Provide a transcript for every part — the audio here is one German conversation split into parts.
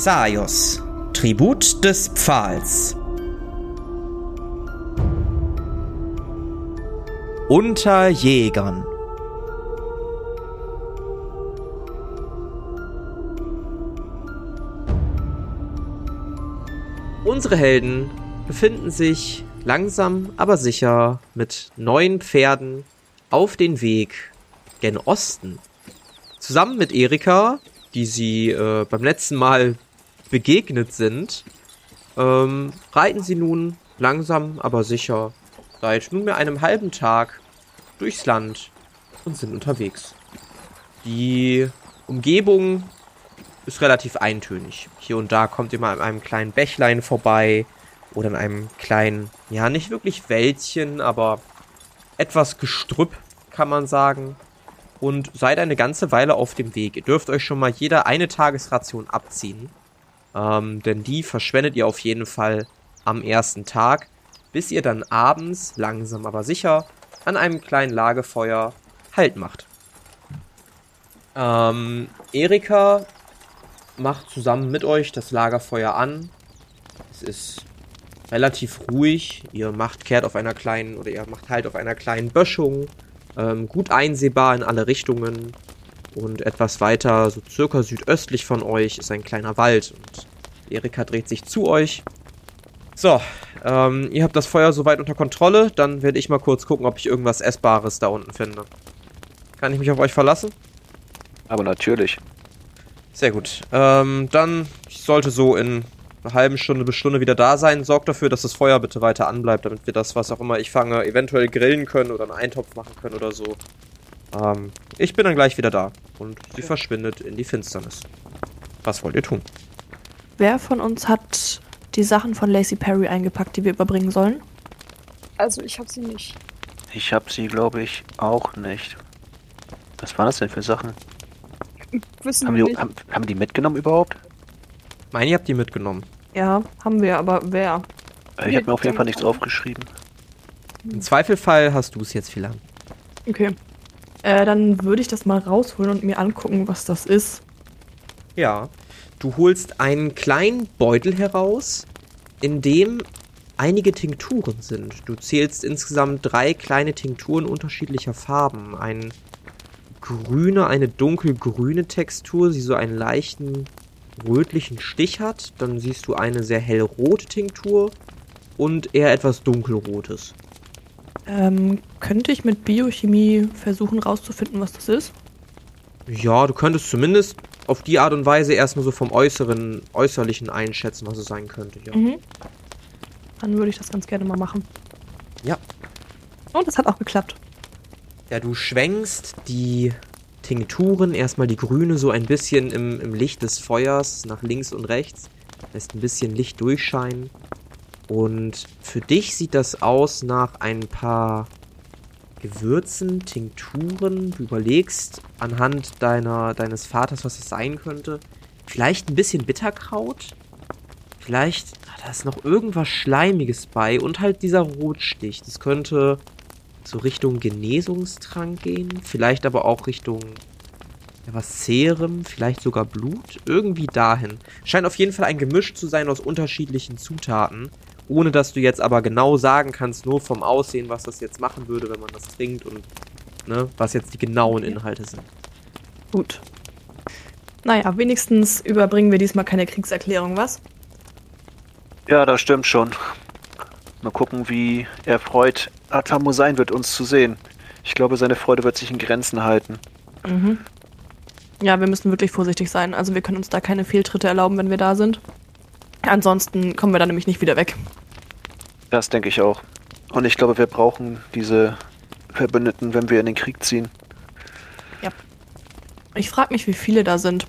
Xaios, Tribut des Pfahls. Unter Jägern. Unsere Helden befinden sich langsam aber sicher mit neuen Pferden auf den Weg gen Osten. Zusammen mit Erika, die sie äh, beim letzten Mal begegnet sind, ähm, reiten sie nun langsam aber sicher seit nunmehr einem halben Tag durchs Land und sind unterwegs. Die Umgebung ist relativ eintönig. Hier und da kommt ihr mal an einem kleinen Bächlein vorbei oder an einem kleinen, ja, nicht wirklich Wäldchen, aber etwas Gestrüpp, kann man sagen. Und seid eine ganze Weile auf dem Weg. Ihr dürft euch schon mal jeder eine Tagesration abziehen. Ähm, denn die verschwendet ihr auf jeden Fall am ersten Tag, bis ihr dann abends langsam aber sicher an einem kleinen Lagefeuer Halt macht. Ähm, Erika macht zusammen mit euch das Lagerfeuer an. Es ist relativ ruhig. Ihr macht kehrt auf einer kleinen oder ihr macht halt auf einer kleinen Böschung. Ähm, gut einsehbar in alle Richtungen. Und etwas weiter, so circa südöstlich von euch, ist ein kleiner Wald. Und Erika dreht sich zu euch. So, ähm, ihr habt das Feuer soweit unter Kontrolle. Dann werde ich mal kurz gucken, ob ich irgendwas Essbares da unten finde. Kann ich mich auf euch verlassen? Aber natürlich. Sehr gut. Ähm, dann, ich sollte so in einer halben Stunde bis Stunde wieder da sein. Sorgt dafür, dass das Feuer bitte weiter anbleibt, damit wir das, was auch immer ich fange, eventuell grillen können oder einen Eintopf machen können oder so. Ähm, ich bin dann gleich wieder da. Und sie verschwindet in die Finsternis. Was wollt ihr tun? Wer von uns hat die Sachen von Lacey Perry eingepackt, die wir überbringen sollen? Also ich habe sie nicht. Ich habe sie, glaube ich, auch nicht. Was waren das denn für Sachen? Wissen Haben wir die, nicht. haben, haben die mitgenommen überhaupt? Meine, ihr habt die mitgenommen. Ja, haben wir, aber wer? Ich habe mir auf jeden Fall nichts aufgeschrieben. Im Zweifelfall hast du es jetzt viel lang. Okay. Äh, dann würde ich das mal rausholen und mir angucken, was das ist. Ja. Du holst einen kleinen Beutel heraus, in dem einige Tinkturen sind. Du zählst insgesamt drei kleine Tinkturen unterschiedlicher Farben. Ein grüne, eine dunkelgrüne Textur, die so einen leichten rötlichen Stich hat. Dann siehst du eine sehr hellrote Tinktur und eher etwas dunkelrotes. Ähm, könnte ich mit Biochemie versuchen rauszufinden, was das ist? Ja, du könntest zumindest auf die Art und Weise erstmal so vom äußeren, äußerlichen einschätzen, was es sein könnte. Ja. Mhm. Dann würde ich das ganz gerne mal machen. Ja. Und das hat auch geklappt. Ja, du schwenkst die Tinkturen, erstmal die grüne so ein bisschen im, im Licht des Feuers nach links und rechts, lässt ein bisschen Licht durchscheinen. Und für dich sieht das aus nach ein paar Gewürzen, Tinkturen. Du überlegst anhand deiner, deines Vaters, was es sein könnte. Vielleicht ein bisschen Bitterkraut. Vielleicht, da ist noch irgendwas Schleimiges bei. Und halt dieser Rotstich. Das könnte so Richtung Genesungstrank gehen. Vielleicht aber auch Richtung ja, was Serum, vielleicht sogar Blut. Irgendwie dahin. Scheint auf jeden Fall ein Gemisch zu sein aus unterschiedlichen Zutaten. Ohne dass du jetzt aber genau sagen kannst, nur vom Aussehen, was das jetzt machen würde, wenn man das trinkt und ne, was jetzt die genauen Inhalte sind. Gut. Naja, wenigstens überbringen wir diesmal keine Kriegserklärung, was? Ja, das stimmt schon. Mal gucken, wie erfreut Atamo sein wird, uns zu sehen. Ich glaube, seine Freude wird sich in Grenzen halten. Mhm. Ja, wir müssen wirklich vorsichtig sein. Also wir können uns da keine Fehltritte erlauben, wenn wir da sind. Ansonsten kommen wir da nämlich nicht wieder weg. Das denke ich auch. Und ich glaube, wir brauchen diese Verbündeten, wenn wir in den Krieg ziehen. Ich frage mich, wie viele da sind.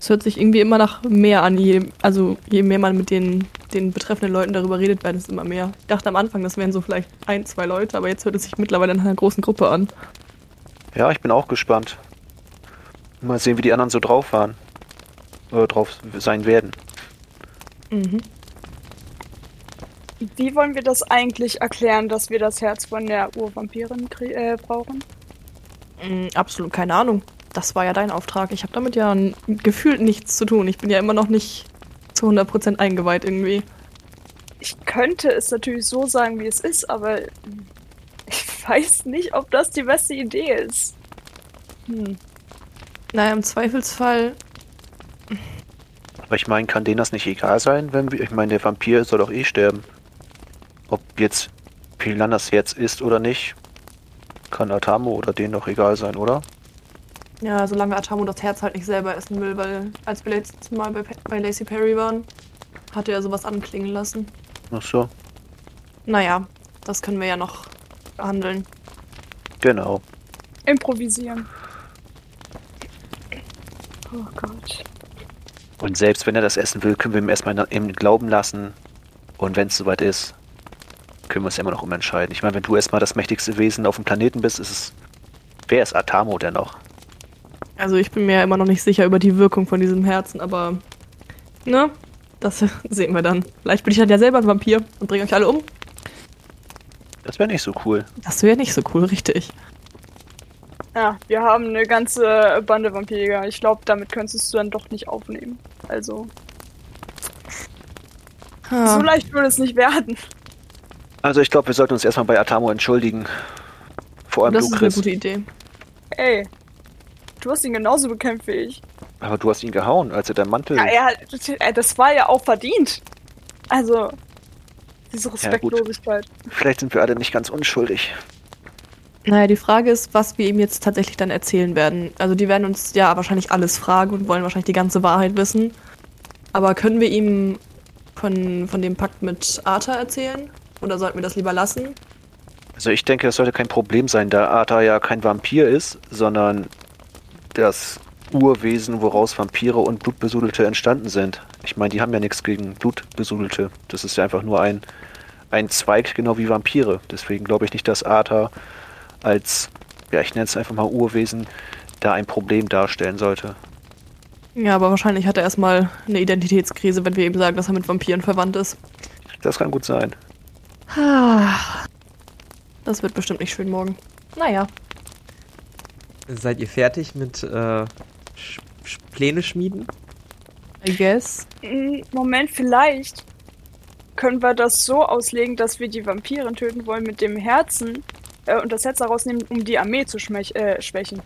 Es hört sich irgendwie immer nach mehr an. Je, also je mehr man mit den, den betreffenden Leuten darüber redet, werden es immer mehr. Ich dachte am Anfang, das wären so vielleicht ein, zwei Leute, aber jetzt hört es sich mittlerweile nach einer großen Gruppe an. Ja, ich bin auch gespannt. Mal sehen, wie die anderen so drauf waren. Oder drauf sein werden. Mhm. Wie wollen wir das eigentlich erklären, dass wir das Herz von der Urvampirin äh, brauchen? Mm, absolut keine Ahnung. Das war ja dein Auftrag. Ich habe damit ja gefühlt nichts zu tun. Ich bin ja immer noch nicht zu 100% eingeweiht irgendwie. Ich könnte es natürlich so sagen, wie es ist, aber ich weiß nicht, ob das die beste Idee ist. Hm. Naja, im Zweifelsfall. Aber ich meine, kann denen das nicht egal sein, wenn wir. Ich meine, der Vampir soll doch eh sterben. Ob jetzt Pilan das jetzt ist oder nicht, kann Atamo oder denen doch egal sein, oder? Ja, solange Atamo das Herz halt nicht selber essen will, weil als wir letztes Mal bei, bei Lacey Perry waren, hatte er sowas anklingen lassen. Ach so. Naja, das können wir ja noch behandeln. Genau. Improvisieren. Oh Gott. Und selbst wenn er das essen will, können wir ihm erstmal im Glauben lassen. Und wenn es soweit ist, können wir uns immer noch umentscheiden. Ich meine, wenn du erstmal das mächtigste Wesen auf dem Planeten bist, ist es. Wer ist Atamo denn noch? Also ich bin mir ja immer noch nicht sicher über die Wirkung von diesem Herzen, aber ne, das sehen wir dann. Vielleicht bin ich dann ja selber ein Vampir und bringe euch alle um. Das wäre nicht so cool. Das wäre nicht so cool, richtig. Ja, wir haben eine ganze Bande Vampirjäger. Ich glaube, damit könntest du dann doch nicht aufnehmen. Also, Ah, so leicht würde es nicht werden. Also ich glaube, wir sollten uns erstmal bei Atamo entschuldigen. Vor allem das du, ist eine Chris. gute Idee. Ey, du hast ihn genauso bekämpft wie ich. Aber du hast ihn gehauen, als er deinen Mantel. Ja, er, äh, das war ja auch verdient. Also, diese. Respektlosigkeit. Vielleicht sind wir alle nicht ganz unschuldig. Naja, die Frage ist, was wir ihm jetzt tatsächlich dann erzählen werden. Also die werden uns ja wahrscheinlich alles fragen und wollen wahrscheinlich die ganze Wahrheit wissen. Aber können wir ihm von, von dem Pakt mit Arthur erzählen? Oder sollten wir das lieber lassen? Also ich denke, das sollte kein Problem sein, da Arta ja kein Vampir ist, sondern das Urwesen, woraus Vampire und Blutbesudelte entstanden sind. Ich meine, die haben ja nichts gegen Blutbesudelte. Das ist ja einfach nur ein, ein Zweig, genau wie Vampire. Deswegen glaube ich nicht, dass Arta als, ja, ich nenne es einfach mal Urwesen, da ein Problem darstellen sollte. Ja, aber wahrscheinlich hat er erstmal eine Identitätskrise, wenn wir ihm sagen, dass er mit Vampiren verwandt ist. Das kann gut sein. Ah, Das wird bestimmt nicht schön morgen. Naja. Seid ihr fertig mit äh, Sch Sch Pläne schmieden? I guess. Mm, Moment, vielleicht können wir das so auslegen, dass wir die Vampiren töten wollen mit dem Herzen äh, und das Herz daraus nehmen, um die Armee zu äh, schwächen.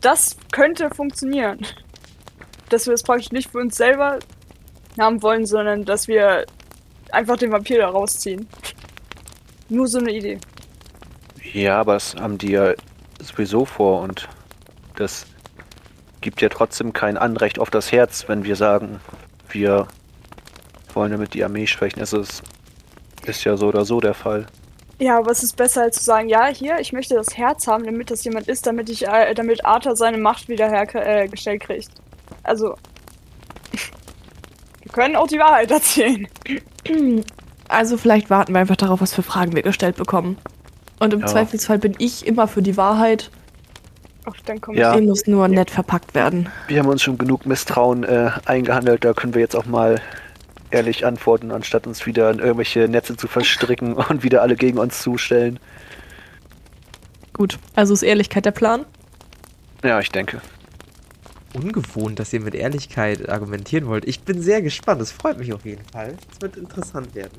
Das könnte funktionieren. Dass wir es praktisch nicht für uns selber haben wollen, sondern dass wir einfach den Vampir da rausziehen. Nur so eine Idee. Ja, aber das haben die ja sowieso vor und das gibt ja trotzdem kein Anrecht auf das Herz, wenn wir sagen, wir wollen damit die Armee schwächen. Also es ist ja so oder so der Fall. Ja, aber es ist besser als zu sagen, ja, hier, ich möchte das Herz haben, damit das jemand ist, damit ich, äh, damit Arthur seine Macht wieder hergestellt kriegt. Also, wir können auch die Wahrheit erzählen. Also vielleicht warten wir einfach darauf, was für Fragen wir gestellt bekommen. Und im Ja. Zweifelsfall bin ich immer für die Wahrheit. Ach, dann kommt Ja. Muss nur nett verpackt werden. Wir haben uns schon genug Misstrauen äh, eingehandelt, da können wir jetzt auch mal ehrlich antworten, anstatt uns wieder in irgendwelche Netze zu verstricken und wieder alle gegen uns zustellen. Gut, also ist Ehrlichkeit der Plan. Ja, ich denke. Ungewohnt, dass ihr mit Ehrlichkeit argumentieren wollt. Ich bin sehr gespannt. Es freut mich auf jeden Fall. Es wird interessant werden.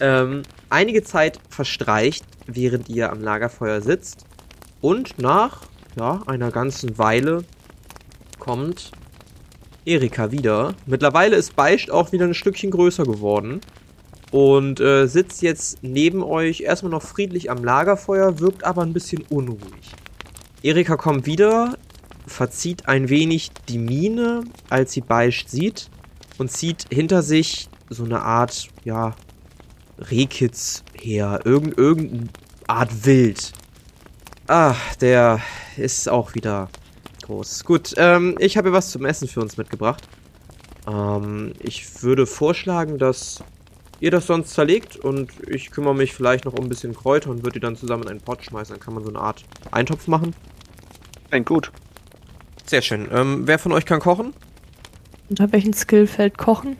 Ähm, einige Zeit verstreicht, während ihr am Lagerfeuer sitzt. Und nach ja, einer ganzen Weile kommt Erika wieder. Mittlerweile ist Beicht auch wieder ein Stückchen größer geworden. Und äh, sitzt jetzt neben euch erstmal noch friedlich am Lagerfeuer, wirkt aber ein bisschen unruhig. Erika kommt wieder, verzieht ein wenig die Miene, als sie Beicht sieht und zieht hinter sich so eine Art, ja, Rehkitz her. Irgend, irgendeine Art Wild. Ah, der ist auch wieder groß. Gut, ähm, ich habe hier was zum Essen für uns mitgebracht. Ähm, ich würde vorschlagen, dass ihr das sonst zerlegt und ich kümmere mich vielleicht noch um ein bisschen Kräuter und würde die dann zusammen in einen Pot schmeißen. Dann kann man so eine Art Eintopf machen. Klingt gut. Sehr schön. Ähm, wer von euch kann kochen? Unter welchem Skill fällt Kochen?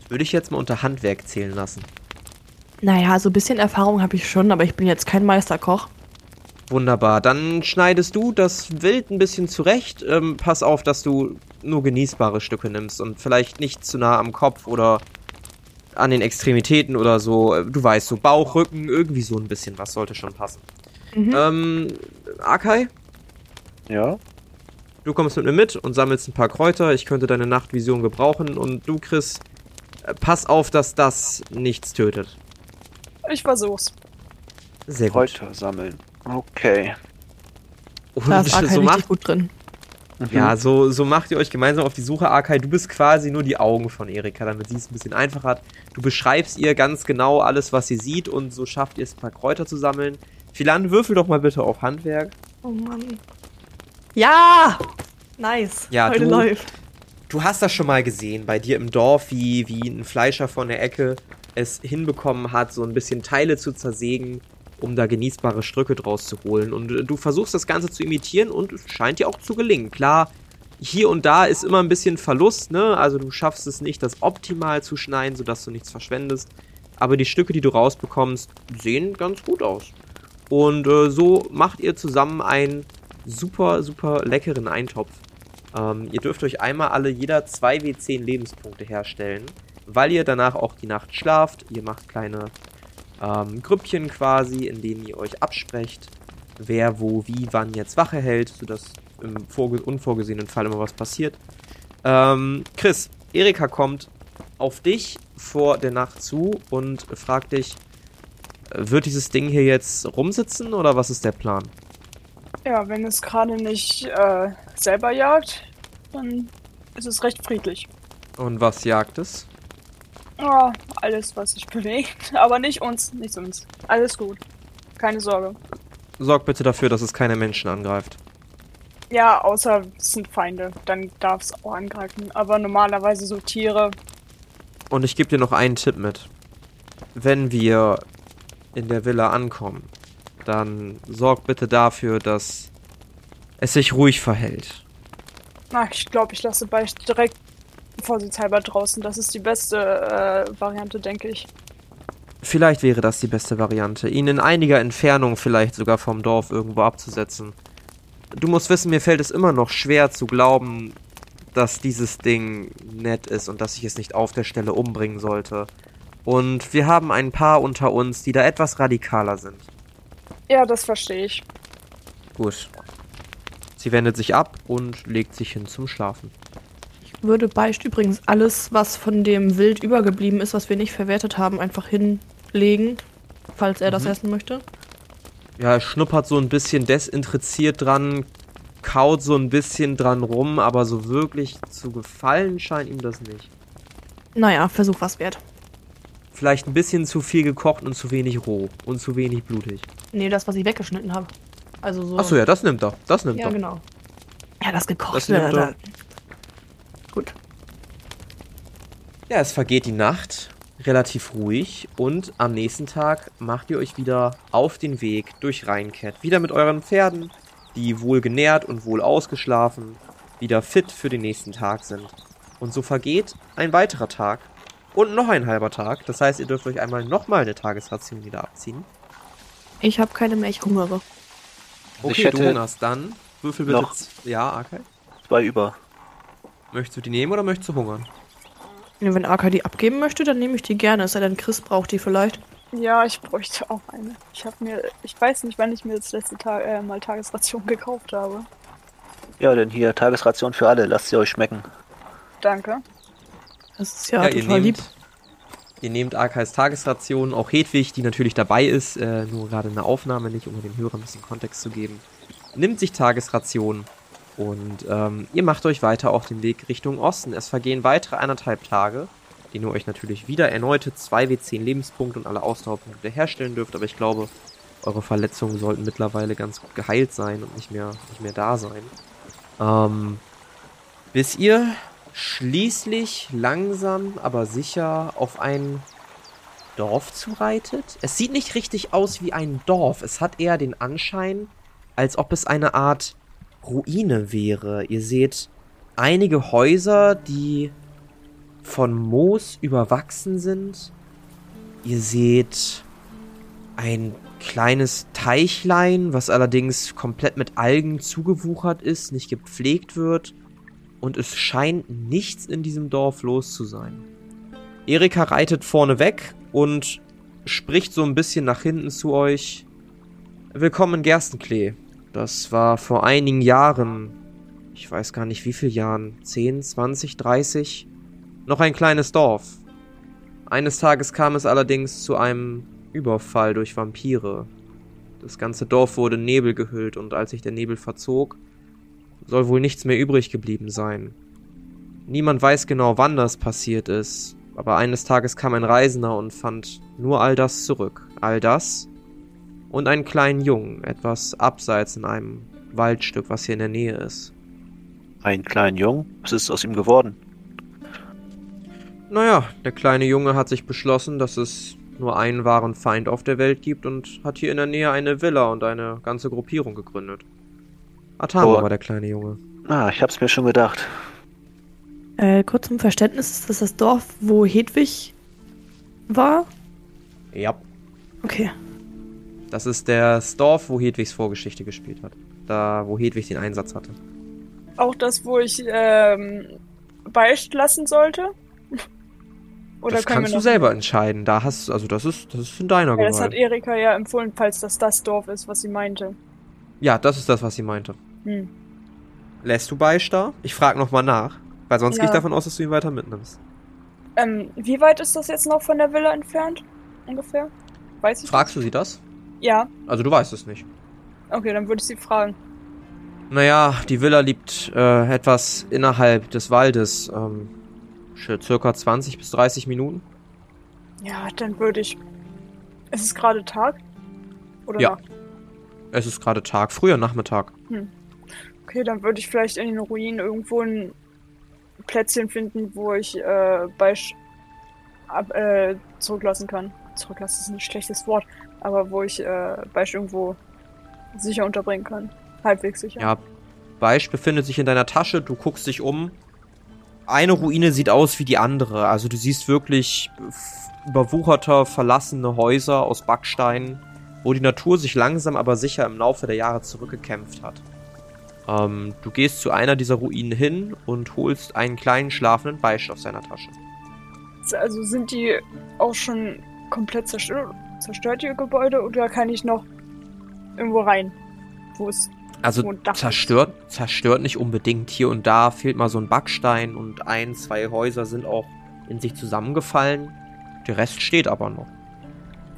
Das würde ich jetzt mal unter Handwerk zählen lassen. Naja, so ein bisschen Erfahrung habe ich schon, aber ich bin jetzt kein Meisterkoch. Wunderbar. Dann schneidest du das Wild ein bisschen zurecht. Ähm, pass auf, dass du nur genießbare Stücke nimmst und vielleicht nicht zu nah am Kopf oder an den Extremitäten oder so. Äh, Du weißt, so Bauch, Rücken, irgendwie so ein bisschen was sollte schon passen. Mhm. Ähm, Akai, Ja? du kommst mit mir mit und sammelst ein paar Kräuter. Ich könnte deine Nachtvision gebrauchen. Und du, Chris, äh, pass auf, dass das nichts tötet. Ich versuch's. Sehr gut. Kräuter sammeln. Okay. Und Da ist Arkai so richtig macht, gut drin. Mhm. ja, so, so macht ihr euch gemeinsam auf die Suche. Akai, du bist quasi nur die Augen von Erika, damit sie es ein bisschen einfacher hat. Du beschreibst ihr ganz genau alles, was sie sieht und so schafft ihr es, ein paar Kräuter zu sammeln. Philan, würfel doch mal bitte auf Handwerk. Oh Mann. Ja! Nice. Ja, Heute du- läuft. Du hast das schon mal gesehen bei dir im Dorf, wie, wie ein Fleischer von der Ecke es hinbekommen hat, so ein bisschen Teile zu zersägen, um da genießbare Stücke draus zu holen. Und äh, du versuchst das Ganze zu imitieren und es scheint dir auch zu gelingen. Klar, hier und da ist immer ein bisschen Verlust, ne? Also du schaffst es nicht, das optimal zu schneiden, sodass du nichts verschwendest. Aber die Stücke, die du rausbekommst, sehen ganz gut aus. Und äh, so macht ihr zusammen einen super, super leckeren Eintopf. Ähm, ihr dürft euch einmal alle jeder 2w10 Lebenspunkte herstellen, weil ihr danach auch die Nacht schlaft. Ihr macht kleine ähm, Grüppchen quasi, in denen ihr euch absprecht, wer wo wie wann jetzt Wache hält, sodass im vorge unvorgesehenen Fall immer was passiert. Ähm, Chris, Erika kommt auf dich vor der Nacht zu und fragt dich, äh, wird dieses Ding hier jetzt rumsitzen oder was ist der Plan? Ja, wenn es gerade nicht äh, selber jagt, dann ist es recht friedlich. Und was jagt es? Ja, alles, was sich bewegt. Aber nicht uns, nicht uns. Alles gut. Keine Sorge. Sorg bitte dafür, dass es keine Menschen angreift. Ja, außer es sind Feinde. Dann darf es auch angreifen. Aber normalerweise so Tiere. Und ich gebe dir noch einen Tipp mit. Wenn wir in der Villa ankommen, dann sorg bitte dafür, dass es sich ruhig verhält. Na, ich glaube, ich lasse direkt vorsichtshalber draußen. Das ist die beste äh, Variante, denke ich. Vielleicht wäre das die beste Variante, ihn in einiger Entfernung vielleicht sogar vom Dorf irgendwo abzusetzen. Du musst wissen, mir fällt es immer noch schwer zu glauben, dass dieses Ding nett ist und dass ich es nicht auf der Stelle umbringen sollte. Und wir haben ein paar unter uns, die da etwas radikaler sind. Ja, das verstehe ich. Gut. Sie wendet sich ab und legt sich hin zum Schlafen. Würde Beicht übrigens alles, was von dem Wild übergeblieben ist, was wir nicht verwertet haben, einfach hinlegen, falls er das Mhm. essen möchte. Ja, er schnuppert so ein bisschen desinteressiert dran, kaut so ein bisschen dran rum, aber so wirklich zu gefallen scheint ihm das nicht. Naja, Versuch was wert. Vielleicht ein bisschen zu viel gekocht und zu wenig roh und zu wenig blutig. Nee, das, was ich weggeschnitten habe. Also so. Achso, ja, das nimmt er. Das nimmt Ja, er. genau. Ja, das gekocht. Das nimmt er. Gut. Ja, es vergeht die Nacht, relativ ruhig und am nächsten Tag macht ihr euch wieder auf den Weg durch Rheinkett. Wieder mit euren Pferden, die wohl genährt und wohl ausgeschlafen, wieder fit für den nächsten Tag sind. Und so vergeht ein weiterer Tag und noch ein halber Tag. Das heißt, ihr dürft euch einmal nochmal eine Tagesration wieder abziehen. Ich habe keine mehr, ich hungere. Also ich Okay, du hätte hungerst dann. Würfel bitte. noch- Ja, Arkai. Zwei über. Möchtest du die nehmen oder möchtest du hungern? Ja, Wenn Arka die abgeben möchte, dann nehme ich die gerne. Es sei denn, Chris braucht die vielleicht. Ja, ich bräuchte auch eine. Ich habe mir, ich weiß nicht, wann ich mir das letzte Tag äh, mal Tagesration gekauft habe. Ja, denn hier Tagesration für alle. Lasst sie euch schmecken. Danke. Das ist ja, ihr total nehmt, lieb. ihr nehmt Arkais Tagesration, auch Hedwig, die natürlich dabei ist, äh, nur gerade in der Aufnahme nicht, um den Hörern ein bisschen Kontext zu geben, nimmt sich Tagesration und ähm, ihr macht euch weiter auf den Weg Richtung Osten. Es vergehen weitere eineinhalb Tage, denen ihr euch natürlich wieder erneute 2w10 Lebenspunkte und alle Ausdauerpunkte herstellen dürft, aber ich glaube, eure Verletzungen sollten mittlerweile ganz gut geheilt sein und nicht mehr, nicht mehr da sein. Ähm, bis ihr schließlich langsam, aber sicher auf ein Dorf zureitet. Es sieht nicht richtig aus wie ein Dorf. Es hat eher den Anschein, als ob es eine Art Ruine wäre. Ihr seht einige Häuser, die von Moos überwachsen sind. Ihr seht ein kleines Teichlein, was allerdings komplett mit Algen zugewuchert ist, nicht gepflegt wird. Und es scheint nichts in diesem Dorf los zu sein. Erika reitet vorne weg und spricht so ein bisschen nach hinten zu euch. Willkommen in Gerstenklee. Das war vor einigen Jahren, ich weiß gar nicht wie viel Jahren, 10, 20, 30, noch ein kleines Dorf. Eines Tages kam es allerdings zu einem Überfall durch Vampire. Das ganze Dorf wurde in Nebel gehüllt und als sich der Nebel verzog, soll wohl nichts mehr übrig geblieben sein. Niemand weiß genau, wann das passiert ist, aber eines Tages kam ein Reisender und fand nur all das zurück. All das und einen kleinen Jungen, etwas abseits in einem Waldstück, was hier in der Nähe ist. Einen kleinen Jungen? Was ist aus ihm geworden? Naja, der kleine Junge hat sich beschlossen, dass es nur einen wahren Feind auf der Welt gibt und hat hier in der Nähe eine Villa und eine ganze Gruppierung gegründet. Atama Oh. war der kleine Junge. Ah, ich hab's mir schon gedacht. Äh, kurz zum Verständnis, ist das das Dorf, wo Hedwig war? Ja. Okay. Das ist das Dorf, wo Hedwigs Vorgeschichte gespielt hat. Da, wo Hedwig den Einsatz hatte. Auch das, wo ich ähm, beicht lassen sollte? Oder das kannst du selber entscheiden. Da hast also das ist das ist in deiner Ja, das hat Gewalt. Erika ja empfohlen, falls das das Dorf ist, was sie meinte. Ja, das ist das, was sie meinte. Hm. Lässt du Beisch da? Ich frage nochmal nach, weil sonst Ja. gehe ich davon aus, dass du ihn weiter mitnimmst. Ähm, wie weit ist das jetzt noch von der Villa entfernt? Ungefähr? Weiß ich Fragst du sie das? Ja. Also du weißt es nicht. Okay, dann würde ich sie fragen. Naja, die Villa liegt äh, etwas innerhalb des Waldes. Ähm, circa 20 bis 30 Minuten. Ja, dann würde ich. Ist es gerade Tag? Oder Ja. Nacht? Es ist gerade Tag, früher Nachmittag. Okay, dann würde ich vielleicht in den Ruinen irgendwo ein Plätzchen finden, wo ich äh, Beisch ab, äh, zurücklassen kann. Zurücklassen ist ein schlechtes Wort, aber wo ich äh, Beisch irgendwo sicher unterbringen kann. Halbwegs sicher. Ja, Beisch befindet sich in deiner Tasche, du guckst dich um. Eine Ruine sieht aus wie die andere. Also du siehst wirklich überwucherter, verlassene Häuser aus Backstein, wo die Natur sich langsam aber sicher im Laufe der Jahre zurückgekämpft hat. Ähm, du gehst zu einer dieser Ruinen hin und holst einen kleinen schlafenden Beisch aus seiner Tasche. Also sind die auch schon komplett zerstört, zerstört ihr Gebäude oder kann ich noch irgendwo rein? Wo es Also ist. zerstört, zerstört nicht unbedingt. Hier und da fehlt mal so ein Backstein und ein, zwei Häuser sind auch in sich zusammengefallen. Der Rest steht aber noch.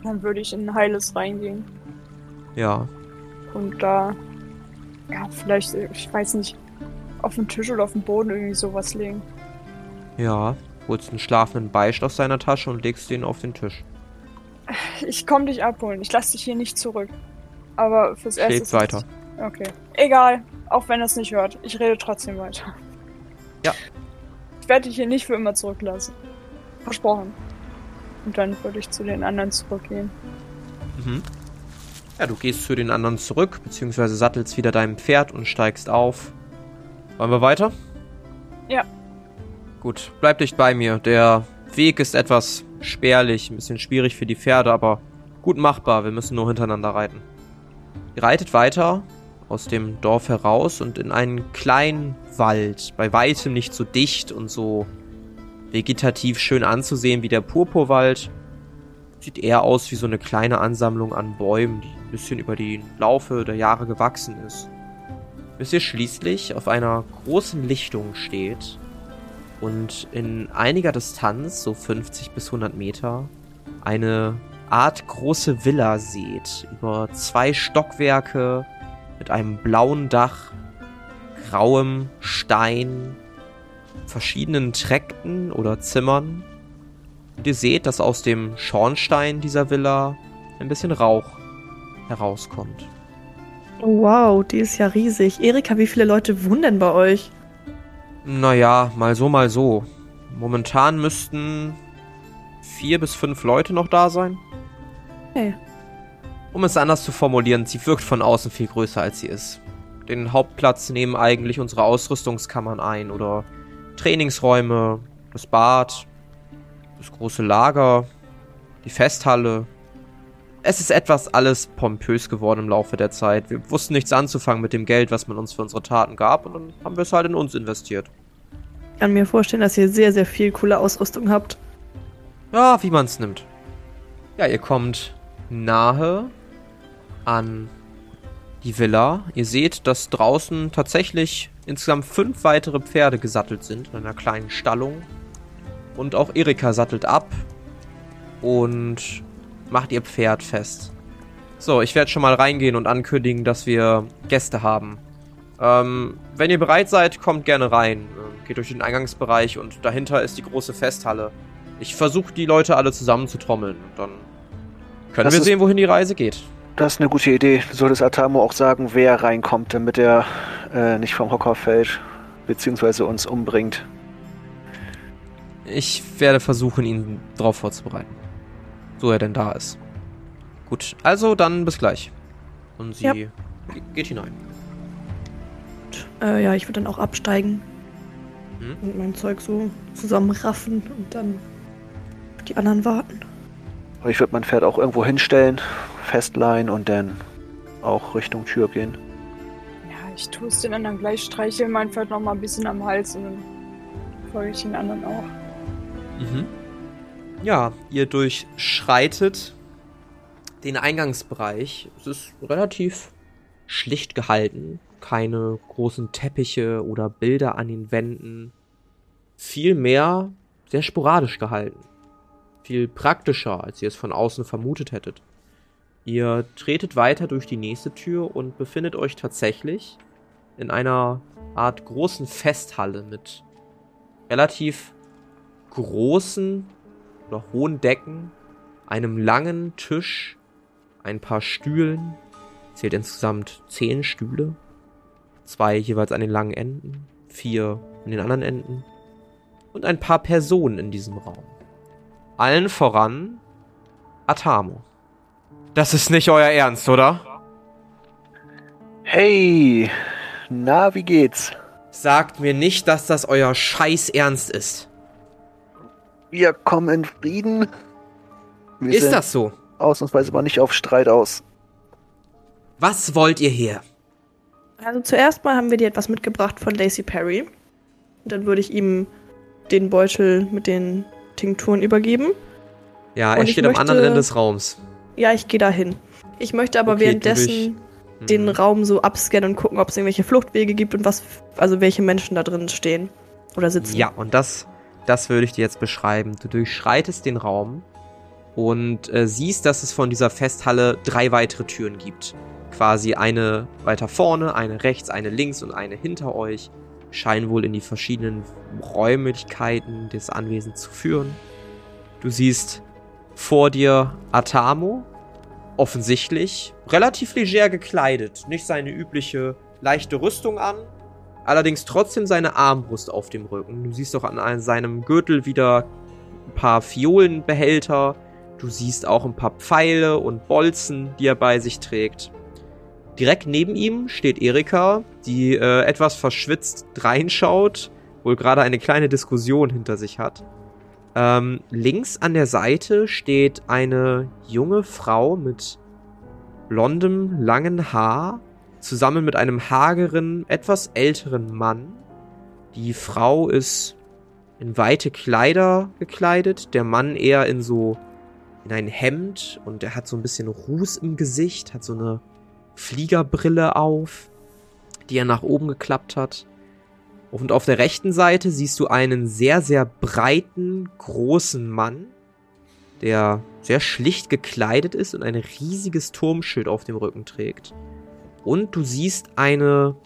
dann würde ich in ein heiles reingehen Ja. und da ja vielleicht ich weiß nicht auf den Tisch oder auf den Boden irgendwie sowas legen. Ja. Holst einen schlafenden Beicht aus seiner Tasche und legst den auf den Tisch. Ich komme dich abholen. Ich lasse dich hier nicht zurück. Aber fürs Erste. Es- weiter. Okay. Egal. Auch wenn er es nicht hört. Ich rede trotzdem weiter. Ja. Ich werde dich hier nicht für immer zurücklassen. Versprochen. Und dann würde ich zu den anderen zurückgehen. Mhm. Ja, du gehst zu den anderen zurück, beziehungsweise sattelst wieder dein Pferd und steigst auf. Wollen wir weiter? Ja. Gut, bleib dicht bei mir. Der Weg ist etwas spärlich, ein bisschen schwierig für die Pferde, aber gut machbar. Wir müssen nur hintereinander reiten. Ihr reitet weiter aus dem Dorf heraus und in einen kleinen Wald, bei weitem nicht so dicht und so vegetativ schön anzusehen wie der Purpurwald. Sieht eher aus wie so eine kleine Ansammlung an Bäumen, die ein bisschen über die Laufe der Jahre gewachsen ist. Bis ihr schließlich auf einer großen Lichtung steht und in einiger Distanz, so 50 bis 100 Meter, eine Art große Villa seht. Über zwei Stockwerke mit einem blauen Dach, grauem Stein, verschiedenen Träkten oder Zimmern. Und ihr seht, dass aus dem Schornstein dieser Villa ein bisschen Rauch herauskommt. Wow, die ist ja riesig. Erika, wie viele Leute wohnen denn bei euch? Naja, mal so, mal so. Momentan müssten vier bis fünf Leute noch da sein. Hey. Um es anders zu formulieren, sie wirkt von außen viel größer als sie ist. Den Hauptplatz nehmen eigentlich unsere Ausrüstungskammern ein oder Trainingsräume, das Bad, das große Lager, die Festhalle. Es ist etwas alles pompös geworden im Laufe der Zeit. Wir wussten nichts anzufangen mit dem Geld, was man uns für unsere Taten gab und dann haben wir es halt in uns investiert. Ich kann mir vorstellen, dass ihr sehr, sehr viel coole Ausrüstung habt. Ja, wie man es nimmt. Ja, ihr kommt nahe an die Villa. Ihr seht, dass draußen tatsächlich insgesamt fünf weitere Pferde gesattelt sind in einer kleinen Stallung. Und auch Erika sattelt ab und macht ihr Pferd fest. So, ich werde schon mal reingehen und ankündigen, dass wir Gäste haben. Ähm, wenn ihr bereit seid, kommt gerne rein. Äh, Geht durch den Eingangsbereich und dahinter ist die große Festhalle. Ich versuche die Leute alle zusammenzutrommeln und dann können Das wir sehen, wohin die Reise geht. Das ist eine gute Idee. Du solltest Atamo auch sagen, wer reinkommt, damit er äh, nicht vom Hocker fällt, beziehungsweise uns umbringt. Ich werde versuchen, ihn darauf vorzubereiten. So er denn da ist. Gut, also dann bis gleich. Und sie Ja. ge- geht hinein. Äh, ja, ich würde dann auch absteigen Hm? und mein Zeug so zusammenraffen und dann auf die anderen warten. Aber Ich würde mein Pferd auch irgendwo hinstellen, festleihen und dann auch Richtung Tür gehen. Ja, ich tue es den anderen gleich, streichel mein Pferd noch mal ein bisschen am Hals und dann folge ich den anderen auch. Mhm. Ja, ihr durchschreitet den Eingangsbereich. Es ist relativ schlicht gehalten. Keine großen Teppiche oder Bilder an den Wänden. Vielmehr sehr sporadisch gehalten. Viel praktischer, als ihr es von außen vermutet hättet. Ihr tretet weiter durch die nächste Tür und befindet euch tatsächlich in einer Art großen Festhalle mit relativ großen oder hohen Decken, einem langen Tisch, ein paar Stühlen, zählt insgesamt zehn Stühle, zwei jeweils an den langen Enden, vier an den anderen Enden und ein paar Personen in diesem Raum. Allen voran Atamo. Das ist nicht euer Ernst, oder? Hey, na, wie geht's? Sagt mir nicht, dass das euer Scheiß Ernst ist. Wir kommen in Frieden. Wir Ist sind das so? ausnahmsweise mal nicht auf Streit aus. Was wollt ihr hier? Also zuerst mal haben wir dir etwas mitgebracht von Lacey Perry. Und dann würde ich ihm den Beutel mit den Tinkturen übergeben. Ja, er ich steht am anderen möchte- Ende des Raums. Ja, ich gehe dahin. Ich möchte aber Okay, währenddessen den Mhm. Raum so abscannen und gucken, ob es irgendwelche Fluchtwege gibt und was, also welche Menschen da drin stehen oder sitzen. Ja, und das, das würde ich dir jetzt beschreiben. Du durchschreitest den Raum und äh, siehst, dass es von dieser Festhalle drei weitere Türen gibt. Quasi eine weiter vorne, eine rechts, eine links und eine hinter euch. Scheinen wohl in die verschiedenen Räumlichkeiten des Anwesens zu führen. Du siehst vor dir Atamo, offensichtlich relativ leger gekleidet. Nicht seine übliche leichte Rüstung an, allerdings trotzdem seine Armbrust auf dem Rücken. Du siehst auch an einem- seinem Gürtel wieder ein paar Fiolenbehälter. Du siehst auch ein paar Pfeile und Bolzen, die er bei sich trägt. Direkt neben ihm steht Erika, die äh, etwas verschwitzt reinschaut, wohl gerade eine kleine Diskussion hinter sich hat. Ähm, links an der Seite steht eine junge Frau mit blondem, langen Haar, zusammen mit einem hageren, etwas älteren Mann. Die Frau ist in weite Kleider gekleidet, der Mann eher in so in ein Hemd und er hat so ein bisschen Ruß im Gesicht, hat so eine Fliegerbrille auf, die er nach oben geklappt hat. Und auf der rechten Seite siehst du einen sehr, sehr breiten, großen Mann, der sehr schlicht gekleidet ist und ein riesiges Turmschild auf dem Rücken trägt. Und du siehst eine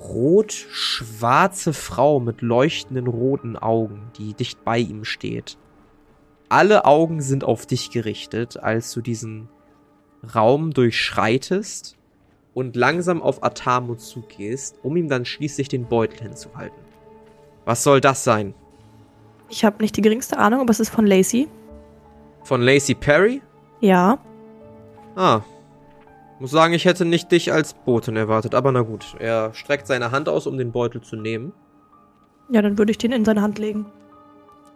rot-schwarze Frau mit leuchtenden roten Augen, die dicht bei ihm steht. Alle Augen sind auf dich gerichtet, als du diesen Raum durchschreitest und langsam auf Atamo zugehst, um ihm dann schließlich den Beutel hinzuhalten. Was soll das sein? Ich habe nicht die geringste Ahnung, aber es ist von Lacey. Von Lacey Perry? Ja. Ah. Muss sagen, ich hätte nicht dich als Botin erwartet, aber na gut. Er streckt seine Hand aus, um den Beutel zu nehmen. Ja, dann würde ich den in seine Hand legen.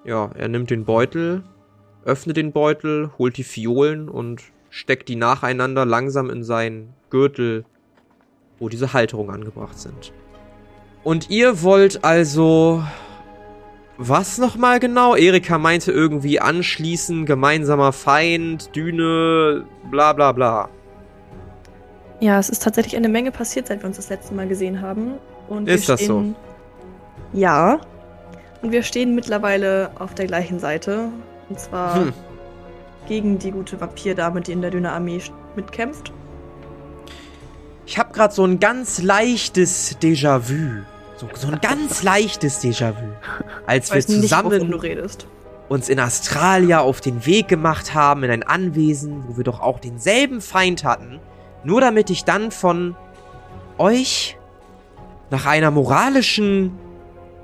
Ja, er nimmt den Beutel, öffnet den Beutel, holt die Fiolen und steckt die nacheinander langsam in seinen Gürtel, wo diese Halterungen angebracht sind. Und ihr wollt also. Was nochmal genau? Erika meinte irgendwie anschließen, gemeinsamer Feind, Düne, bla bla bla. Ja, es ist tatsächlich eine Menge passiert, seit wir uns das letzte Mal gesehen haben. Und Ist das so? stehen, Ja. Und wir stehen mittlerweile auf der gleichen Seite. Und zwar Hm. gegen die gute Vampirdame, die in der Dünner Armee mitkämpft. Ich habe gerade so ein ganz leichtes Déjà-vu. So, so ein ganz leichtes Déjà-vu. Als wir nicht, zusammen redest. uns in Australia auf den Weg gemacht haben, in ein Anwesen, wo wir doch auch denselben Feind hatten, nur damit ich dann von euch nach einer moralischen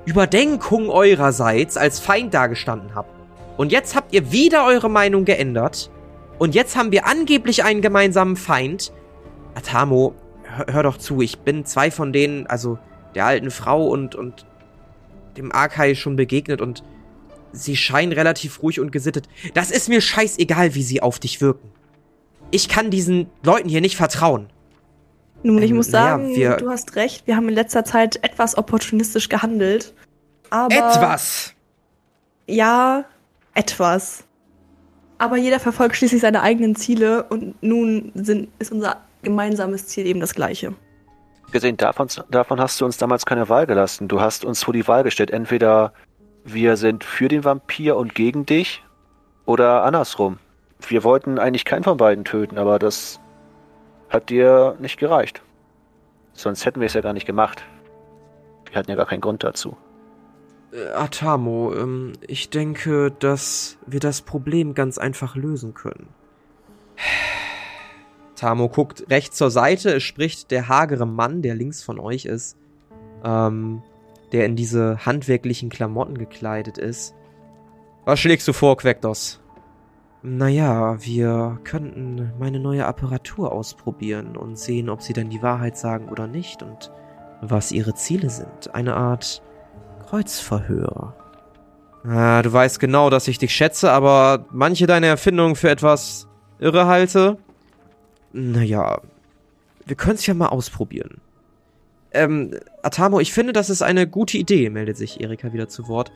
Überdenkung eurerseits als Feind dagestanden habe. Und jetzt habt ihr wieder eure Meinung geändert. Und jetzt haben wir angeblich einen gemeinsamen Feind. Atamo, hör, hör doch zu, ich bin zwei von denen, also der alten Frau und, und dem Arkai schon begegnet und sie scheinen relativ ruhig und gesittet. Das ist mir scheißegal, wie sie auf dich wirken. Ich kann diesen Leuten hier nicht vertrauen. Nun, ich Ähm, muss sagen, wir- du hast recht. Wir haben in letzter Zeit etwas opportunistisch gehandelt. Aber Etwas! Ja, etwas. Aber jeder verfolgt schließlich seine eigenen Ziele und nun sind, ist unser gemeinsames Ziel eben das gleiche. Gesehen davon, davon hast du uns damals keine Wahl gelassen. Du hast uns vor die Wahl gestellt. Entweder wir sind für den Vampir und gegen dich oder andersrum. Wir wollten eigentlich keinen von beiden töten, aber das hat dir nicht gereicht. Sonst hätten wir es ja gar nicht gemacht. Wir hatten ja gar keinen Grund dazu. Äh, Atamo, ähm, ich denke, dass wir das Problem ganz einfach lösen können. Tamo guckt rechts zur Seite, es spricht der hagere Mann, der links von euch ist, ähm, der in diese handwerklichen Klamotten gekleidet ist. Was schlägst du vor, Quektos? Naja, wir könnten meine neue Apparatur ausprobieren und sehen, ob sie denn die Wahrheit sagen oder nicht und was ihre Ziele sind. Eine Art Kreuzverhör. Ah, du weißt genau, dass ich dich schätze, aber manche deiner Erfindungen für etwas irre halte. Naja, wir können es ja mal ausprobieren. Ähm, Atamo, ich finde, das ist eine gute Idee, meldet sich Erika wieder zu Wort.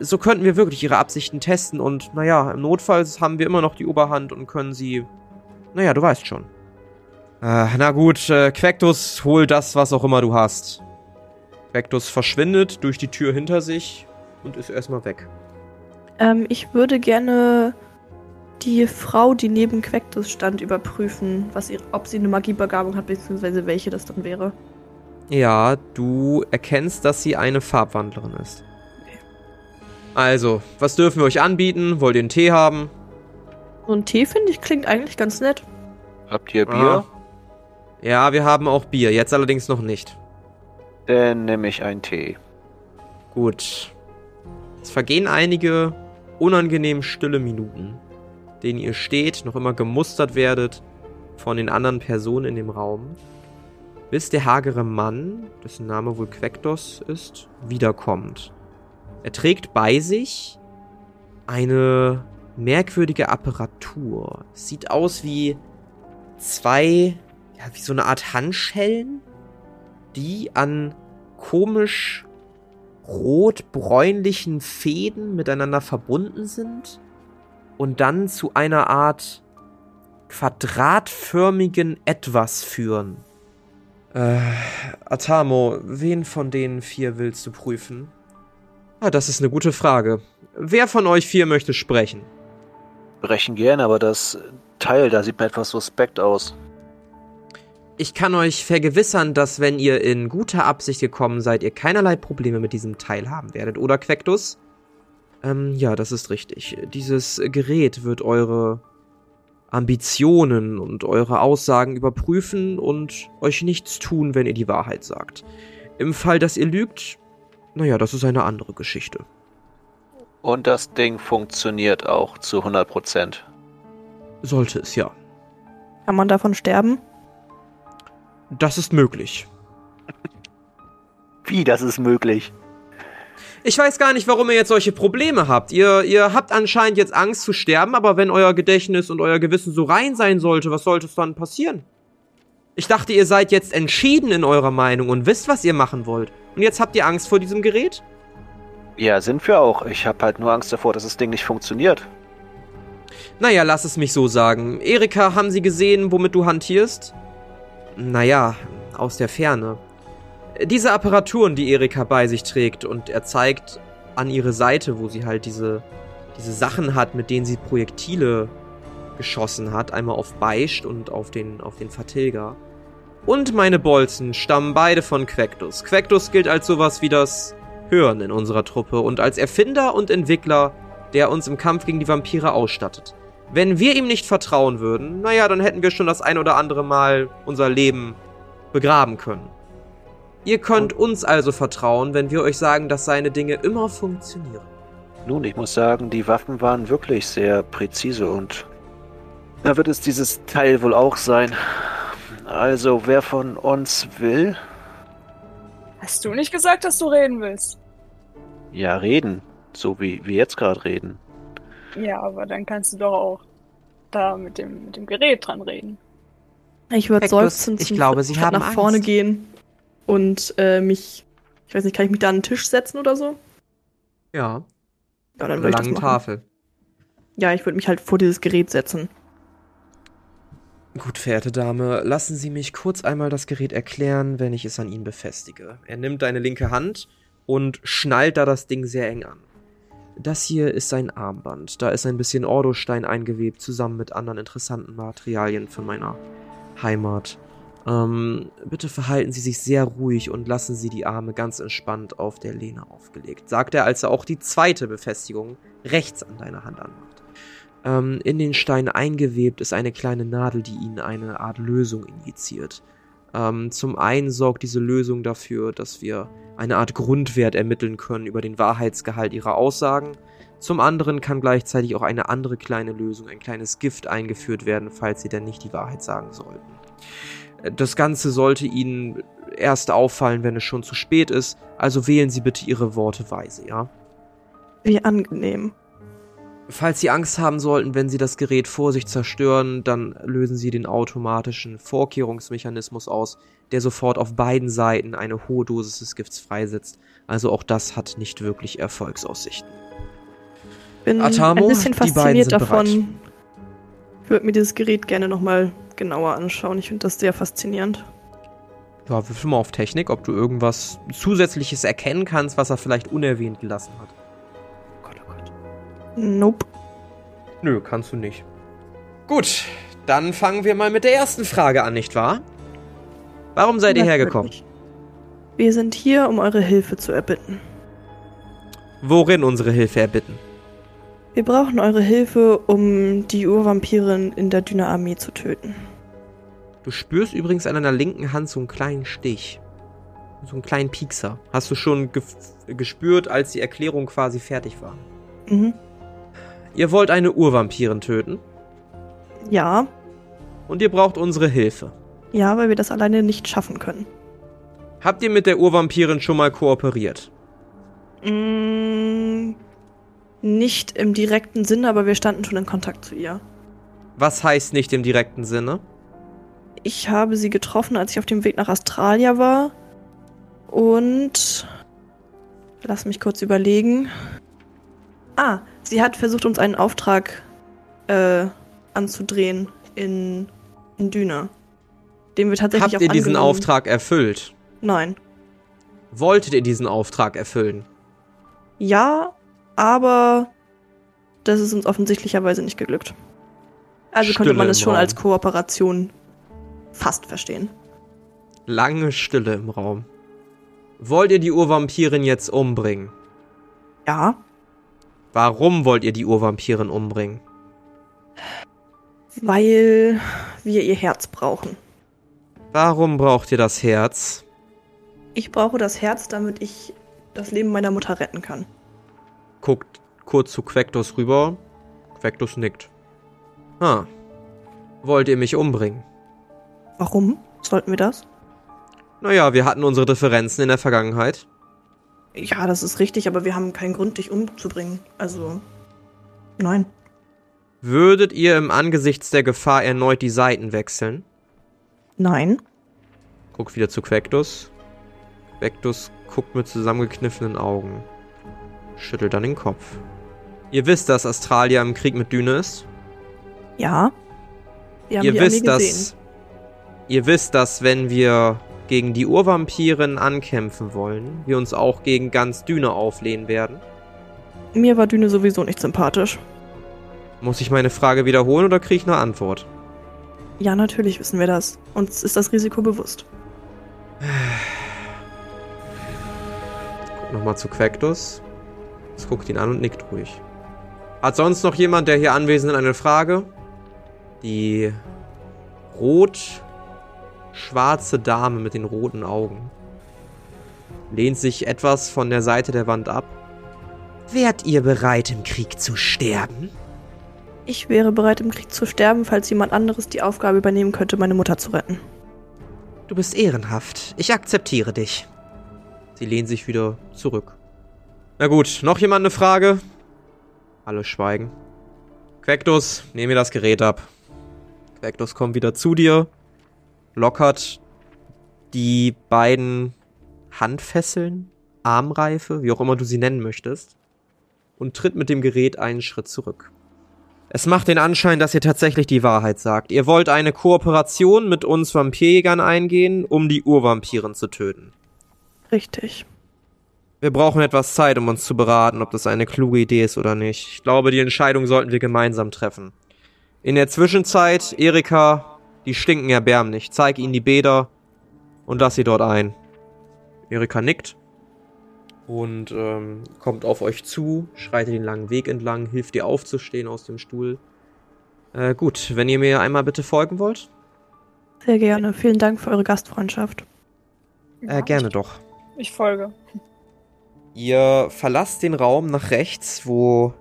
So könnten wir wirklich ihre Absichten testen und, naja, im Notfall haben wir immer noch die Oberhand und können sie. Naja, du weißt schon. Ah, na gut, äh, Quectus, hol das, was auch immer du hast. Quectus verschwindet durch die Tür hinter sich und ist erstmal weg. Ähm, ich würde gerne die Frau, die neben Quectus stand, überprüfen, was ihr, ob sie eine Magiebegabung hat, beziehungsweise welche das dann wäre. Ja, du erkennst, dass sie eine Farbwandlerin ist. Also, was dürfen wir euch anbieten? Wollt ihr einen Tee haben? So ein Tee, finde ich, klingt eigentlich ganz nett. Habt ihr Bier? Ah. Ja, wir haben auch Bier, jetzt allerdings noch nicht. Dann nehme ich einen Tee. Gut. Es vergehen einige unangenehm stille Minuten, denen ihr steht, noch immer gemustert werdet von den anderen Personen in dem Raum, bis der hagere Mann, dessen Name wohl Quektos ist, wiederkommt. Er trägt bei sich eine merkwürdige Apparatur. Sieht aus wie zwei, ja, wie so eine Art Handschellen, die an komisch rot-bräunlichen Fäden miteinander verbunden sind und dann zu einer Art quadratförmigen Etwas führen. Äh, Atamo, wen von den vier willst du prüfen? Ah, das ist eine gute Frage. Wer von euch vier möchte sprechen? Brechen gerne, aber das Teil da sieht mir etwas suspekt aus. Ich kann euch vergewissern, dass wenn ihr in guter Absicht gekommen seid, ihr keinerlei Probleme mit diesem Teil haben werdet, oder Quektus? Ähm, ja, das ist richtig. Dieses Gerät wird eure Ambitionen und eure Aussagen überprüfen und euch nichts tun, wenn ihr die Wahrheit sagt. Im Fall, dass ihr lügt, naja, das ist eine andere Geschichte. Und das Ding funktioniert auch zu 100%. Sollte es ja. Kann man davon sterben? Das ist möglich. Wie, das ist möglich? Ich weiß gar nicht, warum ihr jetzt solche Probleme habt. Ihr, ihr habt anscheinend jetzt Angst zu sterben, aber wenn euer Gedächtnis und euer Gewissen so rein sein sollte, was sollte es dann passieren? Ich dachte, ihr seid jetzt entschieden in eurer Meinung und wisst, was ihr machen wollt. Und jetzt habt ihr Angst vor diesem Gerät? Ja, sind wir auch. Ich habe halt nur Angst davor, dass das Ding nicht funktioniert. Naja, lass es mich so sagen. Erika, haben Sie gesehen, womit du hantierst? Naja, aus der Ferne. Diese Apparaturen, die Erika bei sich trägt, und er zeigt an ihre Seite, wo sie halt diese, diese Sachen hat, mit denen sie Projektile geschossen hat, einmal auf Beicht und auf den, auf den Vertilger. Und meine Bolzen stammen beide von Quectus. Quectus gilt als sowas wie das Hören in unserer Truppe und als Erfinder und Entwickler, der uns im Kampf gegen die Vampire ausstattet. Wenn wir ihm nicht vertrauen würden, naja, dann hätten wir schon das ein oder andere Mal unser Leben begraben können. Ihr könnt uns also vertrauen, wenn wir euch sagen, dass seine Dinge immer funktionieren. Nun, ich muss sagen, die Waffen waren wirklich sehr präzise und da wird es dieses Teil wohl auch sein. Also, wer von uns will? Hast du nicht gesagt, dass du reden willst? Ja, reden. So wie wir jetzt gerade reden. Ja, aber dann kannst du doch auch da mit dem, mit dem Gerät dran reden. Ich würde Hectus, seufzend ich zum glaube, Sie haben nach vorne Angst. gehen und äh, mich, ich weiß nicht, kann ich mich da an den Tisch setzen oder so? Ja, Ja, dann eine würde ich das lange machen. Tafel. Ja, ich würde mich halt vor dieses Gerät setzen. Gut, verehrte Dame, lassen Sie mich kurz einmal das Gerät erklären, wenn ich es an ihn befestige. Er nimmt deine linke Hand und schnallt da das Ding sehr eng an. Das hier ist ein Armband. Da ist ein bisschen Ordostein eingewebt, zusammen mit anderen interessanten Materialien von meiner Heimat. Ähm, bitte verhalten Sie sich sehr ruhig und lassen Sie die Arme ganz entspannt auf der Lehne aufgelegt, sagt er, als er auch die zweite Befestigung rechts an deiner Hand anmacht. Ähm, in den Stein eingewebt ist eine kleine Nadel, die ihnen eine Art Lösung injiziert. Ähm, zum einen sorgt diese Lösung dafür, dass wir eine Art Grundwert ermitteln können über den Wahrheitsgehalt ihrer Aussagen. Zum anderen kann gleichzeitig auch eine andere kleine Lösung, ein kleines Gift eingeführt werden, falls sie denn nicht die Wahrheit sagen sollten. Äh, Das Ganze sollte Ihnen erst auffallen, wenn es schon zu spät ist, also wählen Sie bitte Ihre Worte weise, ja? Wie angenehm. Falls Sie Angst haben sollten, wenn Sie das Gerät vor sich zerstören, dann lösen Sie den automatischen Vorkehrungsmechanismus aus, der sofort auf beiden Seiten eine hohe Dosis des Gifts freisetzt. Also auch das hat nicht wirklich Erfolgsaussichten. Bin Atamo, ein bisschen die beiden fasziniert sind davon. bereit. Ich würde mir dieses Gerät gerne nochmal genauer anschauen. Ich finde das sehr faszinierend. Ja, würfel mal auf Technik, ob du irgendwas Zusätzliches erkennen kannst, was er vielleicht unerwähnt gelassen hat. Nope. Nö, kannst du nicht. Gut, dann fangen wir mal mit der ersten Frage an, nicht wahr? Warum seid ihr hergekommen? Wir sind hier, um eure Hilfe zu erbitten. Worin unsere Hilfe erbitten? Wir brauchen eure Hilfe, um die Urvampirin in der Düne-Armee zu töten. Du spürst übrigens an deiner linken Hand so einen kleinen Stich. So einen kleinen Piekser. Hast du schon gef- gespürt, als die Erklärung quasi fertig war. Mhm. Ihr wollt eine Urvampirin töten Ja, und ihr braucht unsere Hilfe. ja, weil wir das alleine nicht schaffen können. Habt ihr mit der Urvampirin schon mal kooperiert? Mm, nicht im direkten Sinne, aber wir standen schon in Kontakt zu ihr. Was heißt nicht im direkten Sinne? Ich habe sie getroffen, als ich auf dem Weg nach Australia war. Und. Lass mich kurz überlegen. Ah, sie hat versucht, uns einen Auftrag äh, anzudrehen in, in Düne. Den wir tatsächlich Habt ihr diesen angenommen- Auftrag erfüllt? Nein. Wolltet ihr diesen Auftrag erfüllen? Ja, aber das ist uns offensichtlicherweise nicht geglückt. Also könnte Stille man es schon Raum. als Kooperation fast verstehen. Lange Stille im Raum. Wollt ihr die Urvampirin jetzt umbringen? Ja, Warum wollt ihr die Urvampirin umbringen? weil wir ihr Herz brauchen. Warum braucht ihr das Herz? Ich brauche das Herz, damit ich das Leben meiner Mutter retten kann. Guckt kurz zu Quectus rüber. Quectus nickt. Ah. Wollt ihr mich umbringen? Warum sollten wir das? Naja, wir hatten unsere Differenzen in der Vergangenheit. Ja, das ist richtig, aber wir haben keinen Grund, dich umzubringen. Also, nein. Würdet ihr im Angesichts der Gefahr erneut die Seiten wechseln? Nein. Guckt wieder zu Quectus. Quectus guckt mit zusammengekniffenen Augen. Schüttelt dann den Kopf. Ihr wisst, dass Astralia im Krieg mit Düne ist? Ja. Wir haben ihr wisst, dass. Ihr wisst, dass wenn wir gegen die Urvampiren ankämpfen wollen, wir uns auch gegen ganz Düne auflehnen werden. Mir war Düne sowieso nicht sympathisch. Muss ich meine Frage wiederholen oder kriege ich eine Antwort? Ja, natürlich wissen wir das. Uns ist das Risiko bewusst. Guck nochmal zu Quectus. Es guckt ihn an und nickt ruhig. Hat sonst noch jemand, der hier anwesend ist, eine Frage? Die rot-schwarze Dame mit den roten Augen lehnt sich etwas von der Seite der Wand ab. Wärt ihr bereit, im Krieg zu sterben? Ich wäre bereit, im Krieg zu sterben, falls jemand anderes die Aufgabe übernehmen könnte, meine Mutter zu retten. Du bist ehrenhaft. Ich akzeptiere dich. Sie lehnt sich wieder zurück. Na gut, noch jemand eine Frage? Alle schweigen. Quectus, nehm mir das Gerät ab. Quectus kommt wieder zu dir, lockert die beiden Handfesseln, Armreife, wie auch immer du sie nennen möchtest, und tritt mit dem Gerät einen Schritt zurück. Es macht den Anschein, dass ihr tatsächlich die Wahrheit sagt. Ihr wollt eine Kooperation mit uns Vampirjägern eingehen, um die Urvampiren zu töten. Richtig. Wir brauchen etwas Zeit, um uns zu beraten, ob das eine kluge Idee ist oder nicht. Ich glaube, die Entscheidung sollten wir gemeinsam treffen. In der Zwischenzeit, Erika, die stinken erbärmlich. Zeig ihnen die Bäder und lass sie dort ein. Erika nickt und ähm, kommt auf euch zu, schreitet den langen Weg entlang, hilft dir aufzustehen aus dem Stuhl. Äh, gut, wenn ihr mir einmal bitte folgen wollt. Sehr gerne. Vielen Dank für eure Gastfreundschaft. Äh, gerne doch. Ich folge. Ihr verlasst den Raum nach rechts, wo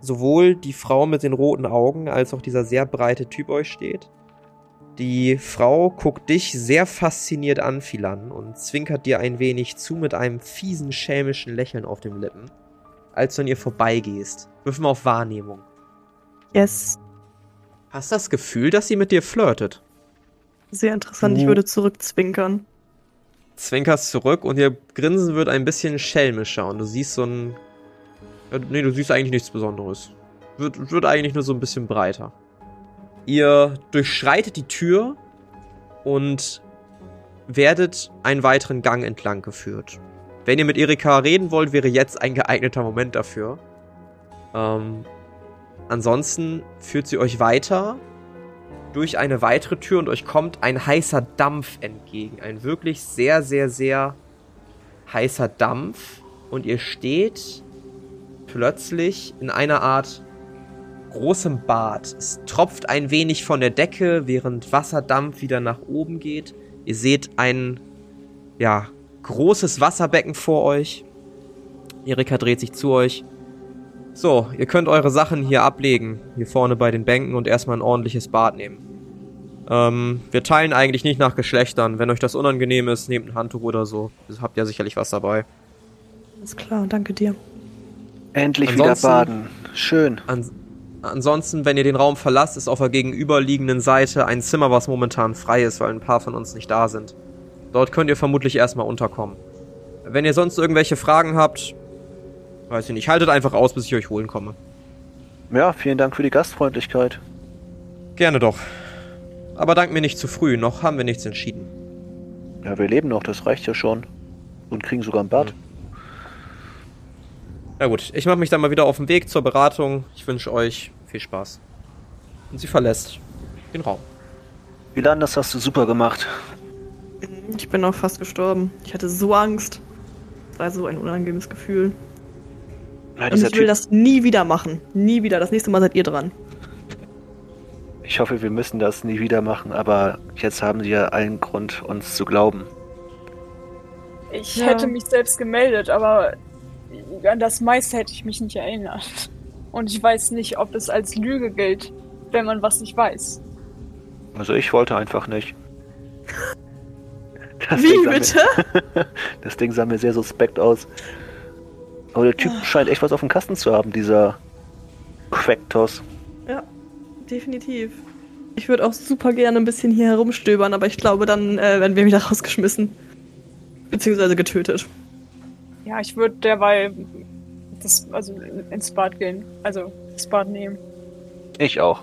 sowohl die Frau mit den roten Augen als auch dieser sehr breite Typ euch steht. Die Frau guckt dich sehr fasziniert an, Philan, und zwinkert dir ein wenig zu mit einem fiesen, schelmischen Lächeln auf den Lippen, als du an ihr vorbeigehst. Wirf mal auf Wahrnehmung. Yes. Hast das Gefühl, dass sie mit dir flirtet? Sehr interessant. Ich Uh. würde zurückzwinkern. Zwinkerst zurück und ihr Grinsen wird ein bisschen schelmischer und du siehst so ein. Ja, nee, du siehst eigentlich nichts Besonderes. Wird, wird eigentlich nur so ein bisschen breiter. Ihr durchschreitet die Tür und werdet einen weiteren Gang entlang geführt. Wenn ihr mit Erika reden wollt, wäre jetzt ein geeigneter Moment dafür. Ähm, ansonsten führt sie euch weiter durch eine weitere Tür und euch kommt ein heißer Dampf entgegen. Ein wirklich sehr, sehr, sehr heißer Dampf. Und ihr steht plötzlich in einer Art großem Bad. Es tropft ein wenig von der Decke, während Wasserdampf wieder nach oben geht. Ihr seht ein, ja, großes Wasserbecken vor euch. Erika dreht sich zu euch. So, ihr könnt eure Sachen hier ablegen, hier vorne bei den Bänken und erstmal ein ordentliches Bad nehmen. Ähm, wir teilen eigentlich nicht nach Geschlechtern. Wenn euch das unangenehm ist, nehmt ein Handtuch oder so. Ihr habt ja sicherlich was dabei. Alles klar, danke dir. Endlich Ansonsten- wieder baden. Schön. An ansonsten, wenn ihr den Raum verlasst, ist auf der gegenüberliegenden Seite ein Zimmer, was momentan frei ist, weil ein paar von uns nicht da sind. Dort könnt ihr vermutlich erstmal unterkommen. Wenn ihr sonst irgendwelche Fragen habt, weiß ich nicht, haltet einfach aus, bis ich euch holen komme. Ja, vielen Dank für die Gastfreundlichkeit. Gerne doch. Aber dank mir nicht zu früh, noch haben wir nichts entschieden. Ja, wir leben noch, das reicht ja schon. Und kriegen sogar ein Bad. Na gut, ich mache mich dann mal wieder auf den Weg zur Beratung. Ich wünsche euch viel Spaß. Und sie verlässt den Raum. Milan, das hast du super gemacht. Ich bin auch fast gestorben. Ich hatte so Angst. Das war so ein unangenehmes Gefühl. Ja, Und ich will typ, das nie wieder machen. Nie wieder. Das nächste Mal seid ihr dran. ich hoffe, wir müssen das nie wieder machen, aber jetzt haben sie ja allen Grund, uns zu glauben. Ich Ja. hätte mich selbst gemeldet, aber an das meiste hätte ich mich nicht erinnert. Und ich weiß nicht, ob es als Lüge gilt, wenn man was nicht weiß. Also ich wollte einfach nicht. Das Wie Ding bitte? Mir, das Ding sah mir sehr suspekt aus. Aber der Typ scheint echt was auf dem Kasten zu haben, dieser Quacktos. Ja, definitiv. Ich würde auch super gerne ein bisschen hier herumstöbern, aber ich glaube, dann äh, werden wir wieder rausgeschmissen. Beziehungsweise getötet. Ja, ich würde derweil das, also ins Bad gehen. Also das Bad nehmen. Ich auch.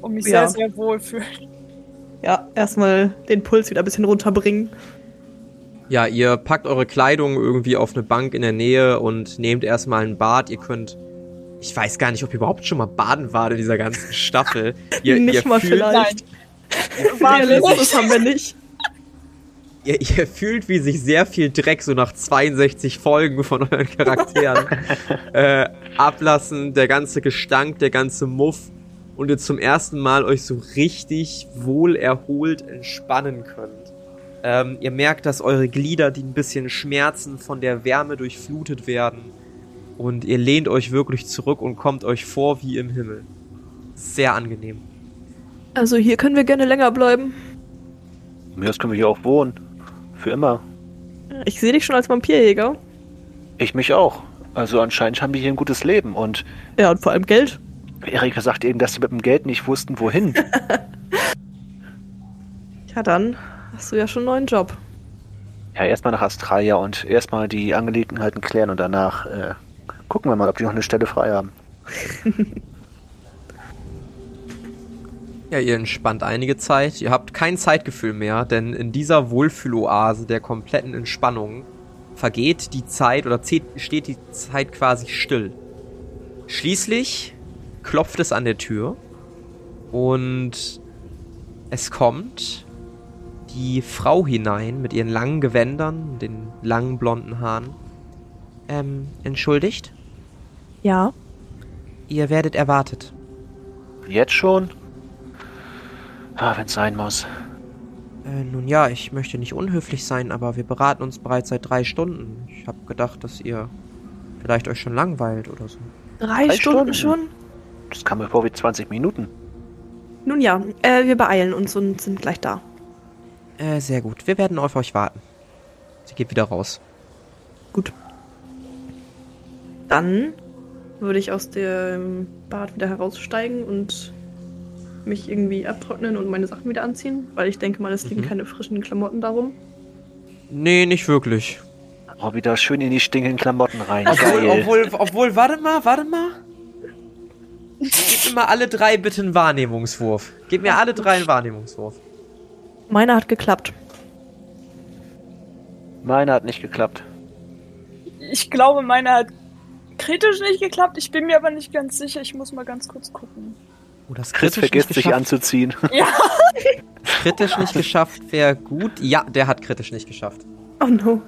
Und mich Ja. sehr, sehr wohl fühlen. Ja, erstmal den Puls wieder ein bisschen runterbringen. Ja, ihr packt eure Kleidung irgendwie auf eine Bank in der Nähe und nehmt erstmal ein Bad. Ihr könnt. Ich weiß gar nicht, ob ihr überhaupt schon mal baden wart in dieser ganzen Staffel. Ihr, nicht ihr mal fühlt, vielleicht. War Realismus haben wir nicht. Ihr, ihr fühlt, wie sich sehr viel Dreck so nach 62 Folgen von euren Charakteren äh, ablassen. Der ganze Gestank, der ganze Muff. Und ihr zum ersten Mal euch so richtig wohl erholt entspannen könnt. Ähm, ihr merkt, dass eure Glieder, die ein bisschen schmerzen, von der Wärme durchflutet werden. Und ihr lehnt euch wirklich zurück und kommt euch vor wie im Himmel. Sehr angenehm. Also hier können wir gerne länger bleiben. Mir aus können wir hier auch wohnen. Für immer. Ich sehe dich schon als Vampirjäger. Ich mich auch. Also anscheinend haben wir hier ein gutes Leben. Und Ja, und vor allem Geld. Erika sagt eben, dass sie mit dem Geld nicht wussten, wohin. Ja, dann hast du ja schon einen neuen Job. ja, erstmal nach Australia und erstmal die Angelegenheiten klären und danach äh, gucken wir mal, ob die noch eine Stelle frei haben. Ja, ihr entspannt einige Zeit. Ihr habt kein Zeitgefühl mehr, denn in dieser Wohlfühloase der kompletten Entspannung vergeht die Zeit oder steht die Zeit quasi still. Schließlich klopft es an der Tür und es kommt die Frau hinein mit ihren langen Gewändern, den langen blonden Haaren. Ähm, entschuldigt? Ja. Ihr werdet erwartet. Jetzt schon? Ah, wenn es sein muss. Äh, nun ja, ich möchte nicht unhöflich sein, aber wir beraten uns bereits seit drei Stunden. Ich habe gedacht, dass ihr vielleicht euch schon langweilt oder so. Drei, Drei Stunden, Stunden? schon? Das kam mir vor wie 20 Minuten. Nun ja, äh, wir beeilen uns und sind gleich da. Äh, sehr gut. Wir werden auf euch warten. Sie geht wieder raus. Gut. Dann würde ich aus dem Bad wieder heraussteigen und mich irgendwie abtrocknen und meine Sachen wieder anziehen, weil ich denke mal, es liegen Mhm. keine frischen Klamotten darum. Nee, nicht wirklich. Oh, wieder schön in die stinkenden Klamotten rein. Obwohl, Geil. obwohl, obwohl, warte mal, warte mal. Gebt mir mal alle drei bitte einen Wahrnehmungswurf. Gebt mir alle drei einen Wahrnehmungswurf. Meine hat geklappt. Meine hat nicht geklappt. Ich glaube, meine hat kritisch nicht geklappt. Ich bin mir aber nicht ganz sicher. Ich muss mal ganz kurz gucken. Oh, das Chris kritisch vergisst sich anzuziehen. Ja, Kritisch nicht geschafft wäre gut. Ja, der hat kritisch nicht geschafft. Oh no.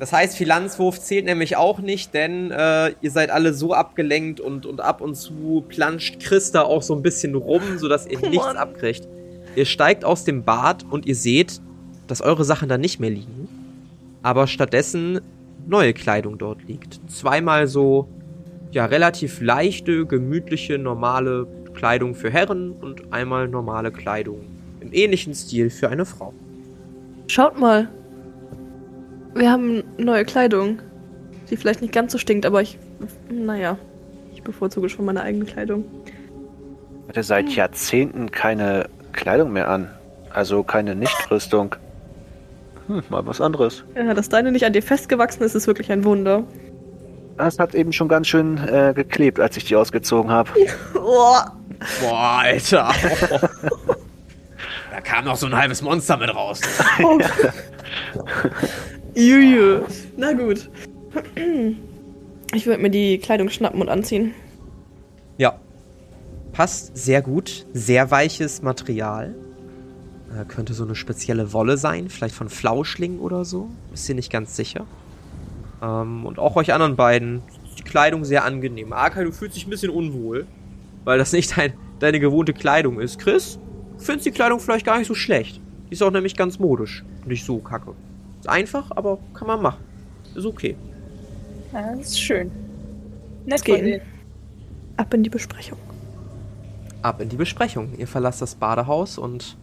Das heißt, Finanzwurf zählt nämlich auch nicht, denn äh, ihr seid alle so abgelenkt und, und ab und zu planscht Chris da auch so ein bisschen rum, sodass ihr Oh nichts Mann. abkriegt. Ihr steigt aus dem Bad und ihr seht, dass eure Sachen da nicht mehr liegen, aber stattdessen neue Kleidung dort liegt. Zweimal so, ja, relativ leichte, gemütliche, normale Kleidung für Herren und einmal normale Kleidung im ähnlichen Stil für eine Frau. Schaut mal. Wir haben neue Kleidung. Die vielleicht nicht ganz so stinkt, aber ich. Naja. Ich bevorzuge schon meine eigene Kleidung. hatte seit Jahrzehnten keine Kleidung mehr an. Also keine Nichtrüstung. Hm, mal was anderes. Ja, dass deine nicht an dir festgewachsen ist, ist wirklich ein Wunder. Das hat eben schon ganz schön äh, geklebt, als ich die ausgezogen habe. Oh. Boah, Alter. da kam noch so ein halbes Monster mit raus. Juju. Na gut. Ich würde mir die Kleidung schnappen und anziehen. Ja. Passt sehr gut. Sehr weiches Material. Äh, könnte so eine spezielle Wolle sein. Vielleicht von Flauschling oder so. Ist ihr nicht ganz sicher. Ähm, und auch euch anderen beiden. Die Kleidung sehr angenehm. Arkai, du fühlst dich ein bisschen unwohl. Weil das nicht dein, deine gewohnte Kleidung ist. Chris, du findest die Kleidung vielleicht gar nicht so schlecht. Die ist auch nämlich ganz modisch. Nicht so kacke. Ist einfach, aber kann man machen. Ist okay. ja das ist schön. Nett Gehen. Ab in die Besprechung. ab in die Besprechung. Ihr verlasst das Badehaus und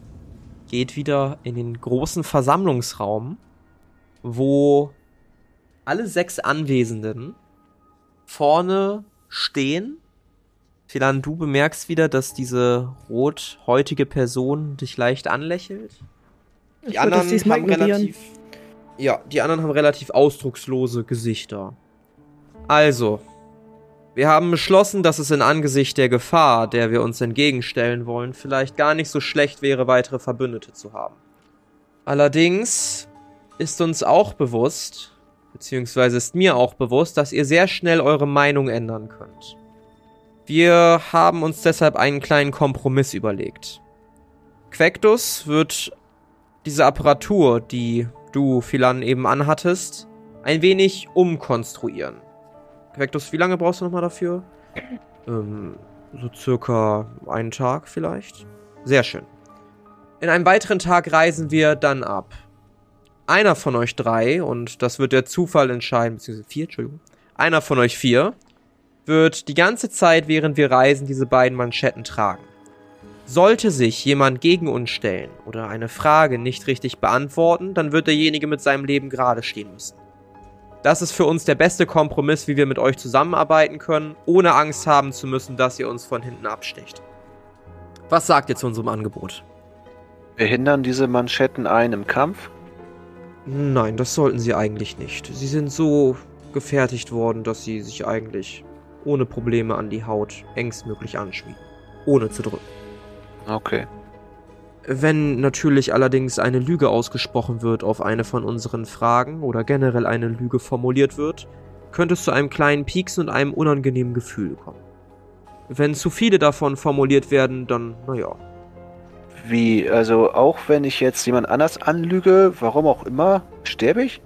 geht wieder in den großen Versammlungsraum, wo alle sechs Anwesenden vorne stehen. Philan, du bemerkst wieder, dass diese rothäutige Person dich leicht anlächelt. Die Ich anderen haben relativ. Ja, die anderen haben relativ ausdruckslose Gesichter. Also, wir haben beschlossen, dass es in Angesicht der Gefahr, der wir uns entgegenstellen wollen, vielleicht gar nicht so schlecht wäre, weitere Verbündete zu haben. Allerdings ist uns auch bewusst, beziehungsweise ist mir auch bewusst, dass ihr sehr schnell eure Meinung ändern könnt. Wir haben uns deshalb einen kleinen Kompromiss überlegt. Quectus wird diese Apparatur, die du, Philan, eben anhattest, ein wenig umkonstruieren. Quectus, wie lange brauchst du nochmal dafür? Ähm, so circa einen Tag vielleicht. Sehr schön. In einem weiteren Tag reisen wir dann ab. Einer von euch drei, und das wird der Zufall entscheiden, beziehungsweise vier, Entschuldigung. Einer von euch vier wird die ganze Zeit, während wir reisen, diese beiden Manschetten tragen. Sollte sich jemand gegen uns stellen oder eine Frage nicht richtig beantworten, dann wird derjenige mit seinem Leben gerade stehen müssen. Das ist für uns der beste Kompromiss, wie wir mit euch zusammenarbeiten können, ohne Angst haben zu müssen, dass ihr uns von hinten absticht. Was sagt ihr zu unserem Angebot? Behindern diese Manschetten einen im Kampf? Nein, das sollten sie eigentlich nicht. Sie sind so gefertigt worden, dass sie sich eigentlich ohne Probleme an die Haut engstmöglich anschmiegen. Ohne zu drücken. Okay. Wenn natürlich allerdings eine Lüge ausgesprochen wird auf eine von unseren Fragen oder generell eine Lüge formuliert wird, könnte es zu einem kleinen Pieksen und einem unangenehmen Gefühl kommen. Wenn zu viele davon formuliert werden, dann, naja. Wie, also auch wenn ich jetzt jemand anders anlüge, warum auch immer, sterbe ich?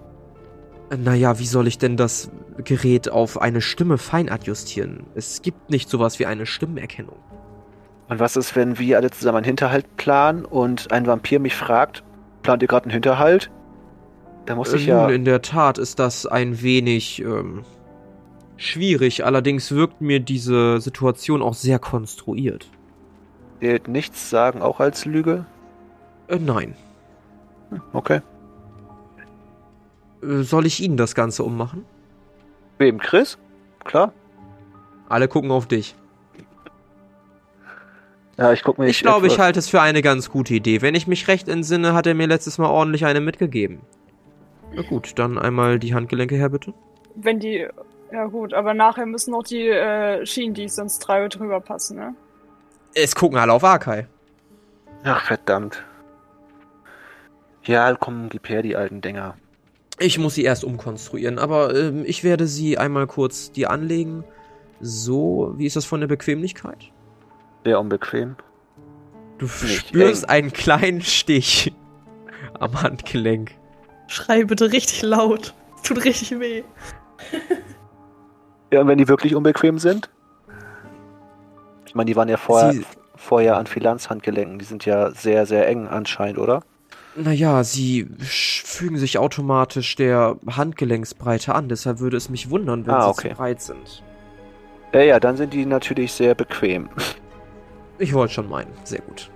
Naja, wie soll ich denn das Gerät auf eine Stimme fein adjustieren? Es gibt nicht sowas wie eine Stimmenerkennung. Und was ist, wenn wir alle zusammen einen Hinterhalt planen und ein Vampir mich fragt, plant ihr gerade einen Hinterhalt? Da muss ich Äh, ja. Nun, in der Tat ist das ein wenig ähm, schwierig. Allerdings wirkt mir diese Situation auch sehr konstruiert. Zählt nichts sagen, auch als Lüge? Äh, nein. Hm, Okay. Äh, soll ich Ihnen das Ganze ummachen? Wem, Chris? Klar. Alle gucken auf dich. Ja, ich guck mir Ich glaube, ich halte es für eine ganz gute Idee. Wenn ich mich recht entsinne, hat er mir letztes Mal ordentlich eine mitgegeben. Na gut, dann einmal die Handgelenke her, bitte. Wenn die. Ja, gut, aber nachher müssen noch die äh, Schienen, die sonst drei drüber passen, ne? Es gucken alle auf Arkai. Ach, verdammt. Ja, komm, gib her die alten Dinger. Ich muss sie erst umkonstruieren, aber ähm, ich werde sie einmal kurz dir anlegen. So, wie ist das von der Bequemlichkeit? Sehr unbequem. Du Nicht spürst eng. einen kleinen Stich am Handgelenk. Schrei bitte richtig laut. Es tut richtig weh. Ja, und wenn die wirklich unbequem sind? Ich meine, die waren ja vorher, Sie- vorher an Finanzhandgelenken. Die sind ja sehr, sehr eng anscheinend, oder? Naja, sie fügen sich automatisch der Handgelenksbreite an, deshalb würde es mich wundern, wenn Ah, sie okay. zu breit sind. Ja, ja, dann sind die natürlich sehr bequem. Ich wollte schon meinen. Sehr gut.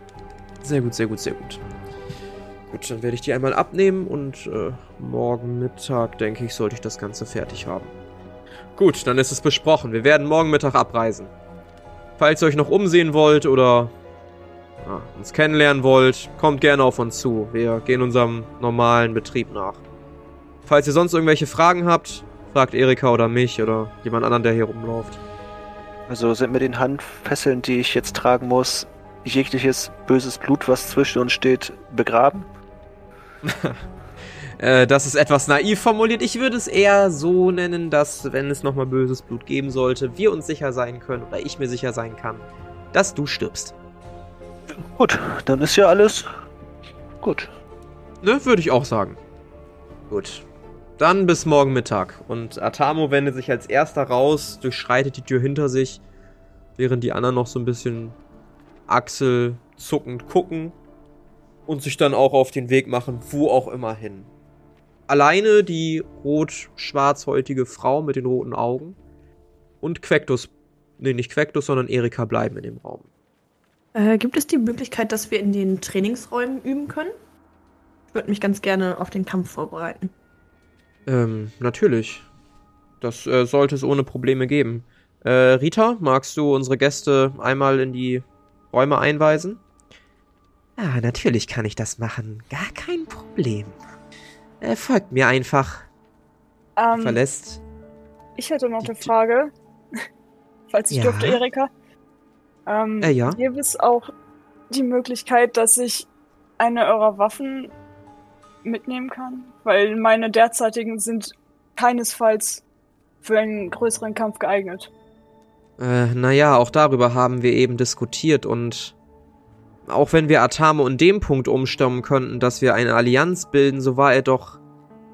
Sehr gut, sehr gut, sehr gut. Gut, dann werde ich die einmal abnehmen und äh, morgen Mittag, denke ich, sollte ich das Ganze fertig haben. Gut, dann ist es besprochen. Wir werden morgen Mittag abreisen. Falls ihr euch noch umsehen wollt oder ja, uns kennenlernen wollt, kommt gerne auf uns zu. Wir gehen unserem normalen Betrieb nach. Falls ihr sonst irgendwelche Fragen habt, fragt Erika oder mich oder jemand anderen, der hier rumläuft. Also sind mit den Handfesseln, die ich jetzt tragen muss, jegliches böses Blut, was zwischen uns steht, begraben? Äh, das ist etwas naiv formuliert. Ich würde es eher so nennen, dass, wenn es nochmal böses Blut geben sollte, wir uns sicher sein können oder ich mir sicher sein kann, dass du stirbst. Gut, dann ist ja alles gut. Ne, würde ich auch sagen. Gut. Dann bis morgen Mittag. Und Atamo wendet sich als erster raus, durchschreitet die Tür hinter sich, während die anderen noch so ein bisschen achselzuckend gucken und sich dann auch auf den Weg machen, wo auch immer hin. Alleine die rot-schwarzhäutige Frau mit den roten Augen und Quectus, nee, nicht Quectus, sondern Erika bleiben in dem Raum. Äh, gibt es die Möglichkeit, dass wir in den Trainingsräumen üben können? Ich würde mich ganz gerne auf den Kampf vorbereiten. Ähm, natürlich. das äh, sollte es ohne Probleme geben. Äh, Rita, magst du unsere Gäste einmal in die Räume einweisen? Ah, natürlich kann ich das machen. Gar kein Problem. Äh, folgt mir einfach. Ähm, Verlässt. ich hätte noch eine Frage. Falls ich Ja? dürfte, Erika. Ähm, Äh, ja. Gäbe es auch die Möglichkeit, dass ich eine eurer Waffen mitnehmen kann? Weil meine derzeitigen sind keinesfalls für einen größeren Kampf geeignet. Äh, naja, auch darüber haben wir eben diskutiert und auch wenn wir Atame und dem Punkt umstimmen könnten, dass wir eine Allianz bilden, so war er doch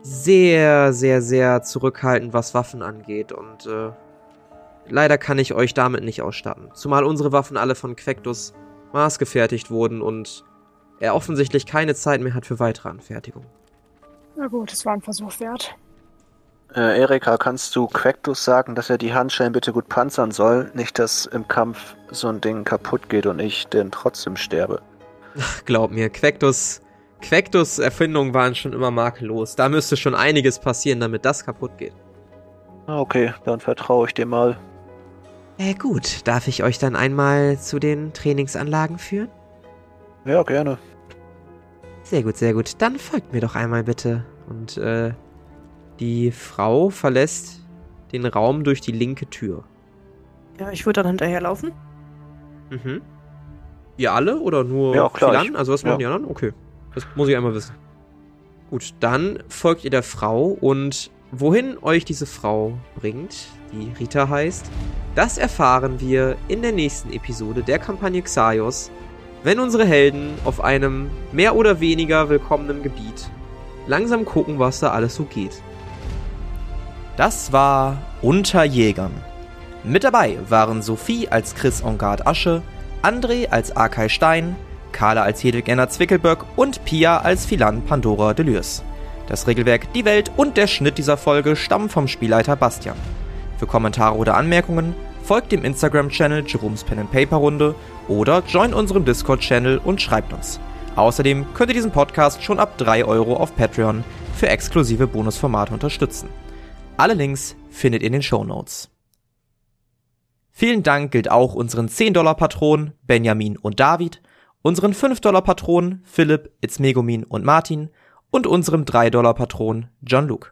sehr, sehr, sehr zurückhaltend, was Waffen angeht und äh, leider kann ich euch damit nicht ausstatten. Zumal unsere Waffen alle von Quectus maßgefertigt wurden und er offensichtlich keine Zeit mehr hat für weitere Anfertigung. Na gut, es war ein Versuch wert. Äh, Erika, kannst du Quactus sagen, dass er die Handschellen bitte gut panzern soll? Nicht, dass im Kampf so ein Ding kaputt geht und ich denn trotzdem sterbe. Glaub mir, Quectus, Quectus Erfindungen waren schon immer makellos. Da müsste schon einiges passieren, damit das kaputt geht. Ah, Okay, dann vertraue ich dir mal. Äh, gut, darf ich euch dann einmal zu den Trainingsanlagen führen? Ja, gerne. Sehr gut, sehr gut. Dann folgt mir doch einmal bitte. Und äh, die Frau verlässt den Raum durch die linke Tür. Ja, ich würde dann hinterherlaufen. Mhm. Ihr alle oder nur Ja, klar, Philan? Also was machen ja. die anderen? Okay. Das muss ich einmal wissen. Gut, dann folgt ihr der Frau und wohin euch diese Frau bringt, die Rita heißt, das erfahren wir in der nächsten Episode der Kampagne Xaios, wenn unsere Helden auf einem mehr oder weniger willkommenen Gebiet langsam gucken, was da alles so geht. Das war Unter Jägern. Mit dabei waren Sophie als Chris Engard Asche, André als Arkay Stein, Carla als Hedwig Enna Zwickelböck und Pia als Philan Pandora Delürs. Das Regelwerk, die Welt und der Schnitt dieser Folge stammen vom Spielleiter Bastian. Für Kommentare oder Anmerkungen folgt dem Instagram-Channel Jerome's Pen and Paper Runde oder join unserem Discord-Channel und schreibt uns. Außerdem könnt ihr diesen Podcast schon ab 3 Euro auf Patreon für exklusive Bonusformate unterstützen. Alle Links findet ihr in den Show Notes. Vielen Dank gilt auch unseren 10-Dollar-Patronen Benjamin und David, unseren 5-Dollar-Patronen Philipp, Itzmegumin und Martin und unserem 3-Dollar-Patron John Luke.